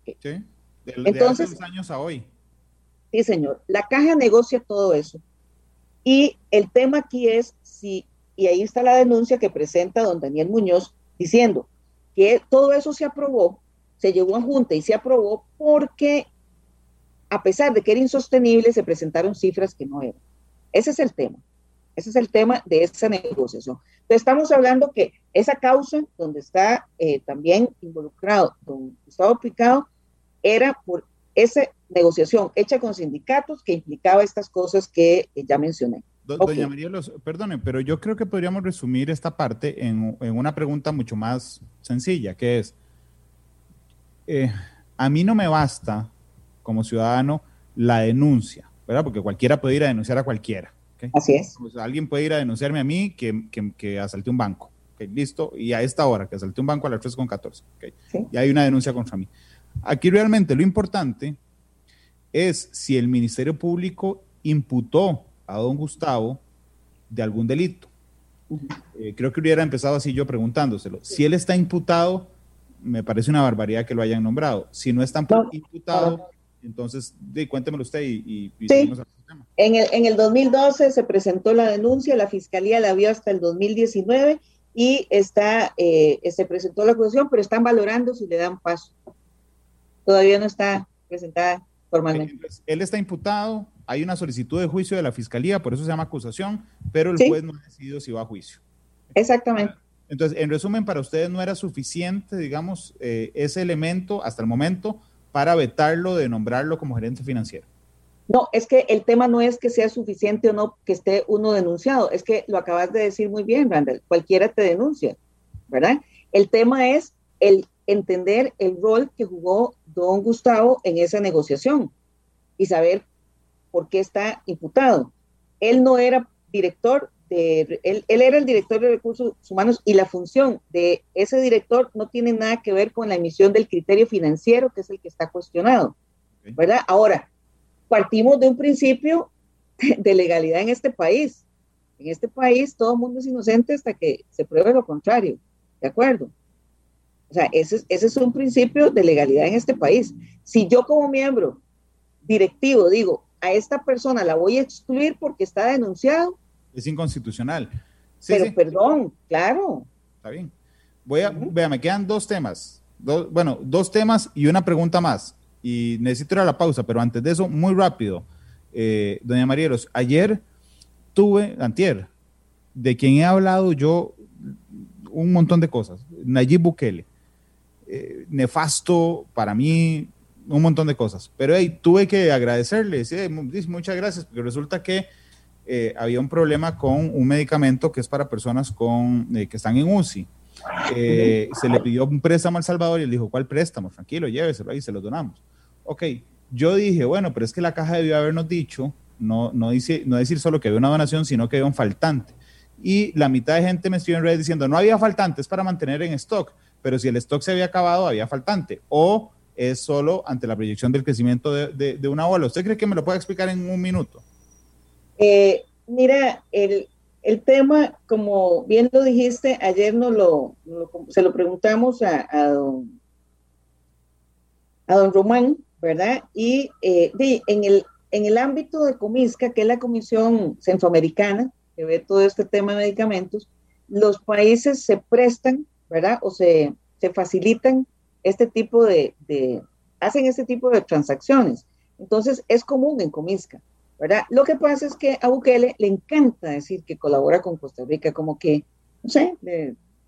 Sí, de, Entonces, de hace años a hoy. Sí, señor. La caja negocia todo eso y el tema aquí es si, y ahí está la denuncia que presenta don Daniel Muñoz diciendo que todo eso se aprobó, se llegó a junta y se aprobó porque a pesar de que era insostenible, se presentaron cifras que no eran. Ese es el tema. Ese es el tema de esa negociación. Entonces, estamos hablando que esa causa donde está eh, también involucrado don Gustavo Picado era por esa negociación hecha con sindicatos que implicaba estas cosas que eh, ya mencioné. Doña María, los, perdone, pero yo creo que podríamos resumir esta parte en, una pregunta mucho más sencilla, que es, eh, a mí no me basta como ciudadano la denuncia, ¿verdad? Porque cualquiera puede ir a denunciar a cualquiera. Así es. alguien puede ir a denunciarme a mí que, que, que asalté un banco. listo. Y a esta hora, que asalté un banco a las 3.14. Okay. Y hay una denuncia contra mí. Aquí realmente lo importante es si el Ministerio Público imputó a don Gustavo de algún delito. Eh, creo que hubiera empezado así yo preguntándoselo. Si él está imputado, me parece una barbaridad que lo hayan nombrado. Si no está imputado, entonces cuéntemelo usted y, y, sí. En el, en el 2012 se presentó la denuncia, la fiscalía la vio hasta el 2019 y está, eh, se presentó la acusación, pero están valorando si le dan paso todavía no está presentada formalmente. él está imputado, hay una solicitud de juicio de la fiscalía, por eso se llama acusación, pero el juez no ha decidido si va a juicio. Exactamente. Entonces, en resumen, para ustedes no era suficiente, digamos, eh, ese elemento hasta el momento para vetarlo de nombrarlo como gerente financiero. No, es que el tema no es que sea suficiente o no que esté uno denunciado, es que lo acabas de decir muy bien, Randall, cualquiera te denuncia, ¿verdad? El tema es el entender el rol que jugó don Gustavo en esa negociación y saber por qué está imputado. Él no era director de, él, él, era el director de recursos humanos y la función de ese director no tiene nada que ver con la emisión del criterio financiero, que es el que está cuestionado. ¿Verdad? Ahora, partimos de un principio de legalidad en este país. En este país todo el mundo es inocente hasta que se pruebe lo contrario. ¿De acuerdo? O sea, ese, ese es un principio de legalidad en este país. Si yo como miembro directivo digo, a esta persona la voy a excluir porque está denunciado. Es inconstitucional. pero perdón, claro. Está bien. Voy a, vea, me quedan dos temas. bueno, dos temas y una pregunta más. Y necesito ir a la pausa, pero antes de eso, muy rápido. Eh, doña Marieros, ayer tuve, antier, de quien he hablado yo un montón de cosas, Nayib Bukele. Eh, nefasto para mí, un montón de cosas. Pero hey, tuve que agradecerle, muchas gracias, porque resulta que eh, había un problema con un medicamento que es para personas con, eh, que están en UCI. se le pidió un préstamo al Salvador y él dijo, ¿cuál préstamo? Tranquilo, lléveselo ahí, se lo donamos. Ok, yo dije, bueno, pero es que la caja debió habernos dicho, no, no, dice, no decir solo que había una donación, sino que había un faltante. Y la mitad de gente me escribió en redes diciendo, no había faltante, es para mantener en stock pero si el stock se había acabado, había faltante. O es solo ante la proyección del crecimiento de, de, una ola. ¿Usted cree que me lo puede explicar en un minuto? Eh, mira, el, el tema, como bien lo dijiste, ayer no lo, se lo preguntamos a, a, don, a don Román, ¿verdad? Y eh, en, el, en el ámbito de Comisca, que es la Comisión Centroamericana, que ve todo este tema de medicamentos, los países se prestan, ¿verdad? O se, se facilitan este tipo de, de, hacen este tipo de transacciones. Entonces, es común en Comisca. ¿verdad? Lo que pasa es que a Bukele le encanta decir que colabora con Costa Rica, como que, no sé,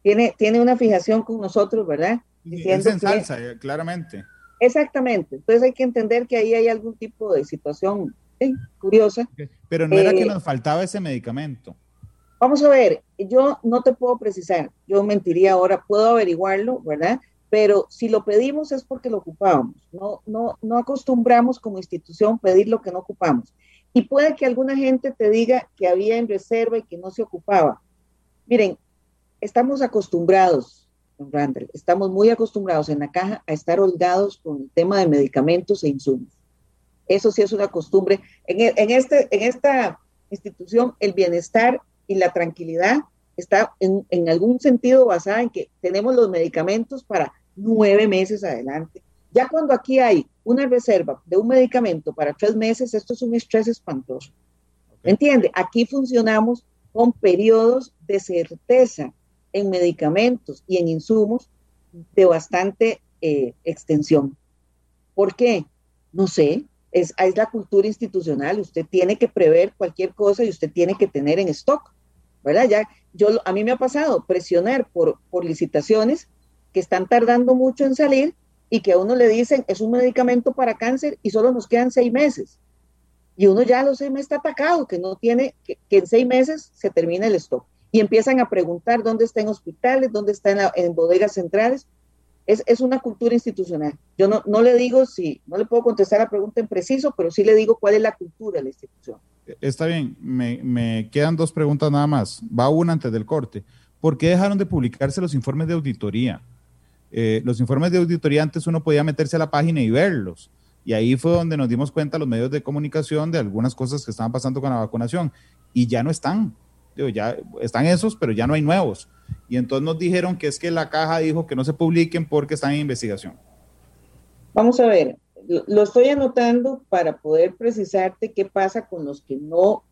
tiene, tiene una fijación con nosotros, ¿verdad? es en salsa, eh, claramente. Exactamente. Entonces hay que entender que ahí hay algún tipo de situación curiosa. Pero no era que eh, nos faltaba ese medicamento. Vamos a ver, yo no te puedo precisar, yo mentiría ahora, puedo averiguarlo, ¿verdad? Pero si lo pedimos es porque lo ocupábamos. No, no, no acostumbramos como institución pedir lo que no ocupamos. Y puede que alguna gente te diga que había en reserva y que no se ocupaba. Miren, estamos acostumbrados, don Randall, estamos muy acostumbrados en la caja a estar holgados con el tema de medicamentos e insumos. Eso sí es una costumbre. En, e, en, este, en esta institución, el bienestar y la tranquilidad está en, en algún sentido basada en que tenemos los medicamentos para nueve meses adelante. Ya cuando aquí hay una reserva de un medicamento para tres meses, esto es un estrés espantoso. ¿Me entiende? Aquí funcionamos con periodos de certeza en medicamentos y en insumos de bastante eh, extensión. ¿Por qué? No sé, es, es la cultura institucional, usted tiene que prever cualquier cosa y usted tiene que tener en stock, ¿verdad? Ya, yo, a mí me ha pasado presionar por, por licitaciones que están tardando mucho en salir y que a uno le dicen es un medicamento para cáncer y solo nos quedan seis meses. Y uno ya a los seis meses está atacado, que no tiene, que, en seis meses se termina el stock. Y empiezan a preguntar dónde está en hospitales, dónde está en, bodegas centrales. Es, es, una cultura institucional. Yo no, no le digo si, no le puedo contestar la pregunta en preciso, pero sí le digo cuál es la cultura de la institución. Está bien, me, me quedan dos preguntas nada más. Va una antes del corte. ¿Por qué dejaron de publicarse los informes de auditoría? Eh, los informes de auditoría antes uno podía meterse a la página y verlos. Y ahí fue donde nos dimos cuenta los medios de comunicación de algunas cosas que estaban pasando con la vacunación. Y ya no están. Digo, ya están esos, pero ya no hay nuevos. Y entonces nos dijeron que es que la caja dijo que no se publiquen porque están en investigación. Vamos a ver, lo estoy anotando para poder precisarte qué pasa con los que no,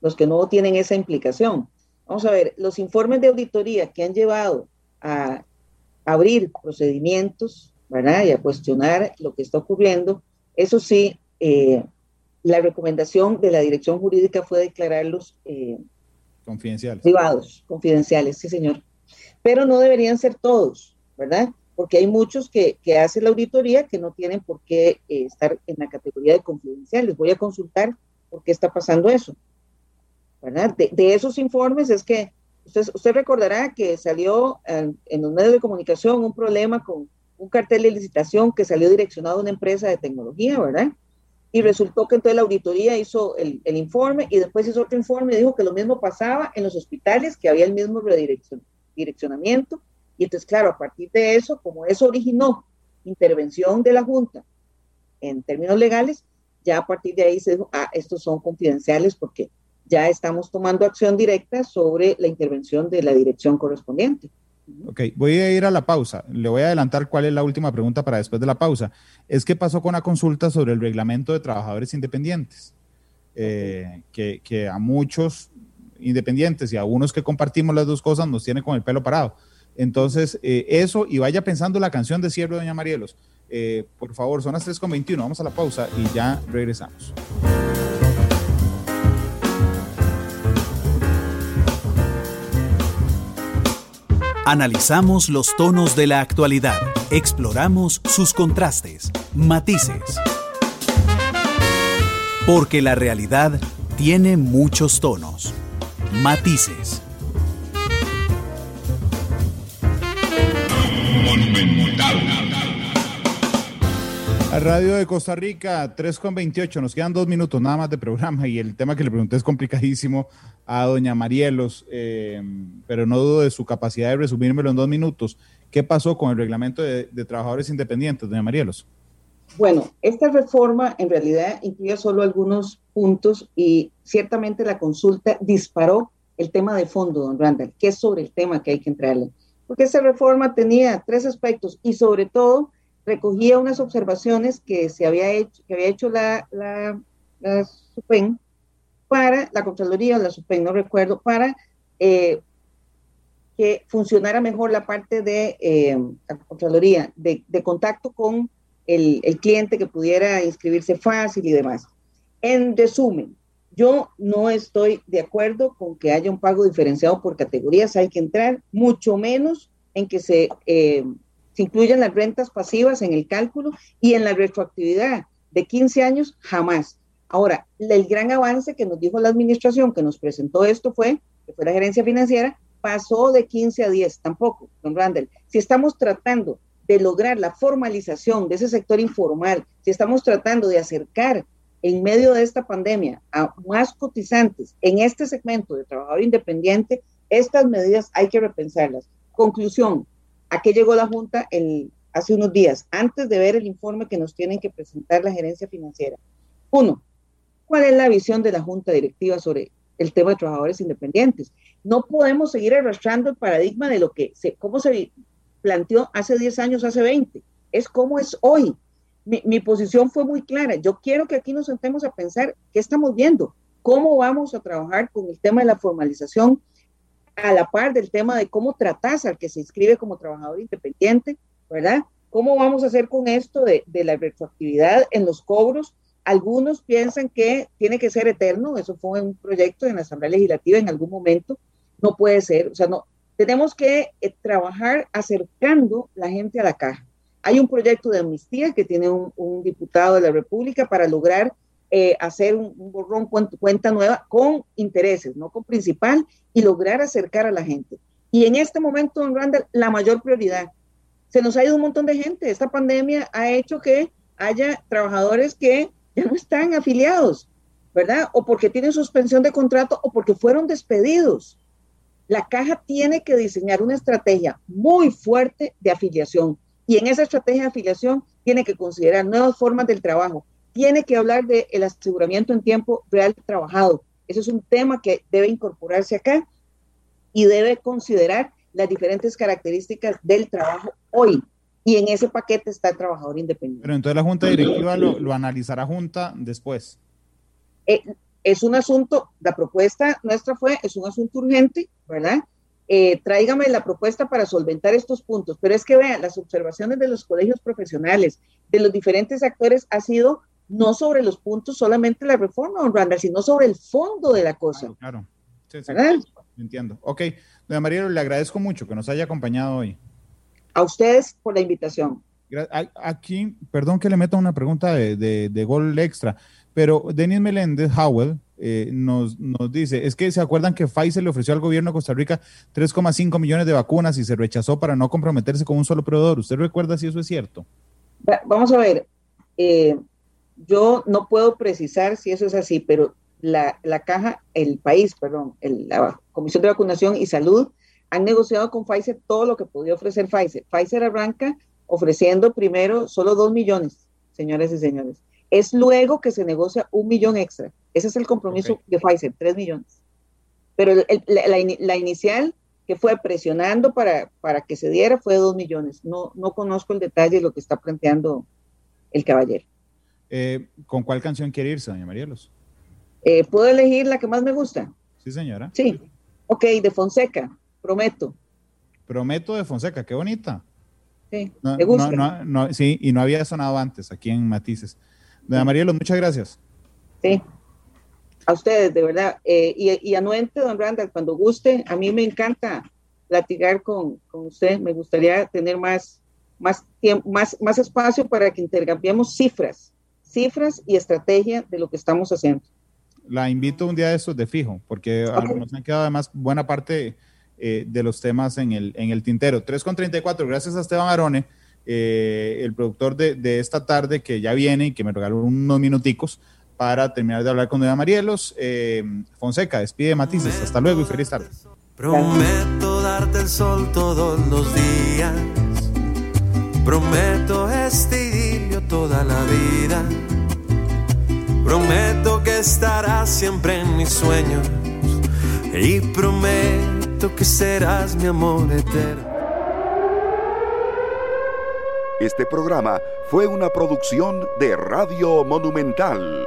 los que no tienen esa implicación. Vamos a ver, los informes de auditoría que han llevado a abrir procedimientos, ¿verdad? Y a cuestionar lo que está ocurriendo. Eso sí, eh, la recomendación de la dirección jurídica fue declararlos eh, confidenciales. Privados, confidenciales, sí, señor. Pero no deberían ser todos, ¿verdad? Porque hay muchos que, que la auditoría que no tienen por qué eh, estar en la categoría de confidenciales. Voy a consultar por qué está pasando eso. ¿verdad? de esos informes es que Usted, recordará que salió en, los medios de comunicación un problema con un cartel de licitación que salió direccionado a una empresa de tecnología, ¿verdad? Y resultó que entonces la auditoría hizo el, informe y después hizo otro informe y dijo que lo mismo pasaba en los hospitales, que había el mismo redireccionamiento. Y entonces, claro, a partir de eso, como eso originó intervención de la Junta en términos legales, ya a partir de ahí se dijo, ah, estos son confidenciales porque ya estamos tomando acción directa sobre la intervención de la dirección correspondiente. Ok, voy a ir a la pausa. Le voy a adelantar cuál es la última pregunta para después de la pausa. Es qué pasó con la consulta sobre el reglamento de trabajadores independientes, eh, que, a muchos independientes y a unos que compartimos las dos cosas nos tiene con el pelo parado. Entonces, eh, eso y vaya pensando la canción de cierre, doña Marielos. Eh, por favor, son las 3.21, vamos a la pausa y ya regresamos. Analizamos los tonos de la actualidad, exploramos sus contrastes, matices. Porque la realidad tiene muchos tonos, matices. A Radio de Costa Rica, 3 con 28, nos quedan dos minutos nada más de programa y el tema que le pregunté es complicadísimo a doña Marielos, eh, pero no dudo de su capacidad de resumírmelo en dos minutos. ¿Qué pasó con el reglamento de, trabajadores independientes, doña Marielos? Bueno, esta reforma en realidad incluye solo algunos puntos y ciertamente la consulta disparó el tema de fondo, don Randall, que es sobre el tema que hay que entrarle. Porque esa reforma tenía tres aspectos y sobre todo recogía unas observaciones que se había hecho, que había hecho la, la, SUPEN para la Contraloría o la SUPEN, no recuerdo, para eh, que funcionara mejor la parte de eh, la Contraloría, de, contacto con el, el, cliente que pudiera inscribirse fácil y demás. En resumen, yo no estoy de acuerdo con que haya un pago diferenciado por categorías, hay que entrar mucho menos en que se, eh, se incluyan las rentas pasivas en el cálculo y en la retroactividad de 15 años, jamás. Ahora, el gran avance que nos dijo la administración que nos presentó esto fue, que fue la gerencia financiera, pasó de 15 a 10, tampoco, don Randall. Si estamos tratando de lograr la formalización de ese sector informal, si estamos tratando de acercar en medio de esta pandemia a más cotizantes en este segmento de trabajador independiente, estas medidas hay que repensarlas. Conclusión, ¿a qué llegó la Junta el, hace unos días, antes de ver el informe que nos tienen que presentar la gerencia financiera? Uno, ¿cuál es la visión de la Junta Directiva sobre el tema de trabajadores independientes? No podemos seguir arrastrando el paradigma de lo que se, cómo se planteó hace 10 años, hace 20. Es como es hoy mi, mi, posición fue muy clara. Yo quiero que aquí nos sentemos a pensar qué estamos viendo, cómo vamos a trabajar con el tema de la formalización a la par del tema de cómo tratas al que se inscribe como trabajador independiente, ¿verdad? ¿Cómo vamos a hacer con esto de, de la retroactividad en los cobros? Algunos piensan que tiene que ser eterno, eso fue un proyecto en la Asamblea Legislativa en algún momento, no puede ser, o sea, no, tenemos que eh, trabajar acercando la gente a la caja hay un proyecto de amnistía que tiene un, un diputado de la República para lograr eh, hacer un, un borrón cuenta, nueva con intereses, no con principal, y lograr acercar a la gente. Y en este momento, don Randall, la mayor prioridad. Se nos ha ido un montón de gente. Esta pandemia ha hecho que haya trabajadores que ya no están afiliados, ¿verdad? O porque tienen suspensión de contrato o porque fueron despedidos. La caja tiene que diseñar una estrategia muy fuerte de afiliación y en esa estrategia de afiliación tiene que considerar nuevas formas del trabajo, tiene que hablar del el aseguramiento en tiempo real trabajado. Eso es un tema que debe incorporarse acá y debe considerar las diferentes características del trabajo hoy. Y en ese paquete está el trabajador independiente. Pero entonces la Junta Directiva lo, lo analizará Junta después. Eh, es un asunto, la propuesta nuestra fue, es un asunto urgente, ¿verdad? eh, tráigame la propuesta para solventar estos puntos. Pero es que vean, las observaciones de los colegios profesionales, de los diferentes actores, ha sido no sobre los puntos solamente la reforma, don Randall, sino sobre el fondo de la cosa. Claro, claro. Sí, sí, entiendo. Ok, doña María, le agradezco mucho que nos haya acompañado hoy. A ustedes por la invitación. Aquí, perdón que le meta una pregunta de, de, de gol extra, pero Denis Meléndez Howell eh, nos, nos dice, es que se acuerdan que Pfizer le ofreció al gobierno de Costa Rica 3,5 millones de vacunas y se rechazó para no comprometerse con un solo proveedor. ¿Usted recuerda si eso es cierto? Vamos a ver, eh, yo no puedo precisar si eso es así, pero la, la caja, el país, perdón, el, la Comisión de Vacunación y Salud han negociado con Pfizer todo lo que podía ofrecer Pfizer. Pfizer arranca ofreciendo primero solo 2 millones, señores y señores. Es luego que se negocia un millón extra. Ese es el compromiso okay. de Pfizer, 3 millones. Pero el, la, la, la, inicial que fue presionando para, para que se diera fue 2 millones. No, no conozco el detalle de lo que está planteando el caballero. Eh, ¿Con cuál canción quiere irse, doña Marielos? Eh, ¿Puedo elegir la que más me gusta? Sí, señora. Sí. Ok, de Fonseca, prometo. Prometo de Fonseca, qué bonita. Sí, no, me gusta. No, no, sí, y no había sonado antes aquí en Matices. Doña Marielos, muchas gracias. Sí. A ustedes, de verdad. Eh, y, y, anuente, don Randall, cuando guste, a mí me encanta platicar con, con usted. Me gustaría tener más, más, tiempo, más, más espacio para que intercambiemos cifras, cifras y estrategia de lo que estamos haciendo. La invito un día de estos de fijo, porque okay. nos han quedado además buena parte eh, de los temas en el, en el tintero. 3 con 34, gracias a Esteban Arone, eh, el productor de, de esta tarde que ya viene y que me regaló unos minuticos para terminar de hablar con Doña Marielos. Eh, Fonseca, despide Matices. Hasta luego y feliz tarde. Prometo darte el sol todos los días. Prometo este toda la vida. Prometo que estarás siempre en mis sueños. y prometo que serás mi amor eterno. Este programa fue una producción de Radio Monumental.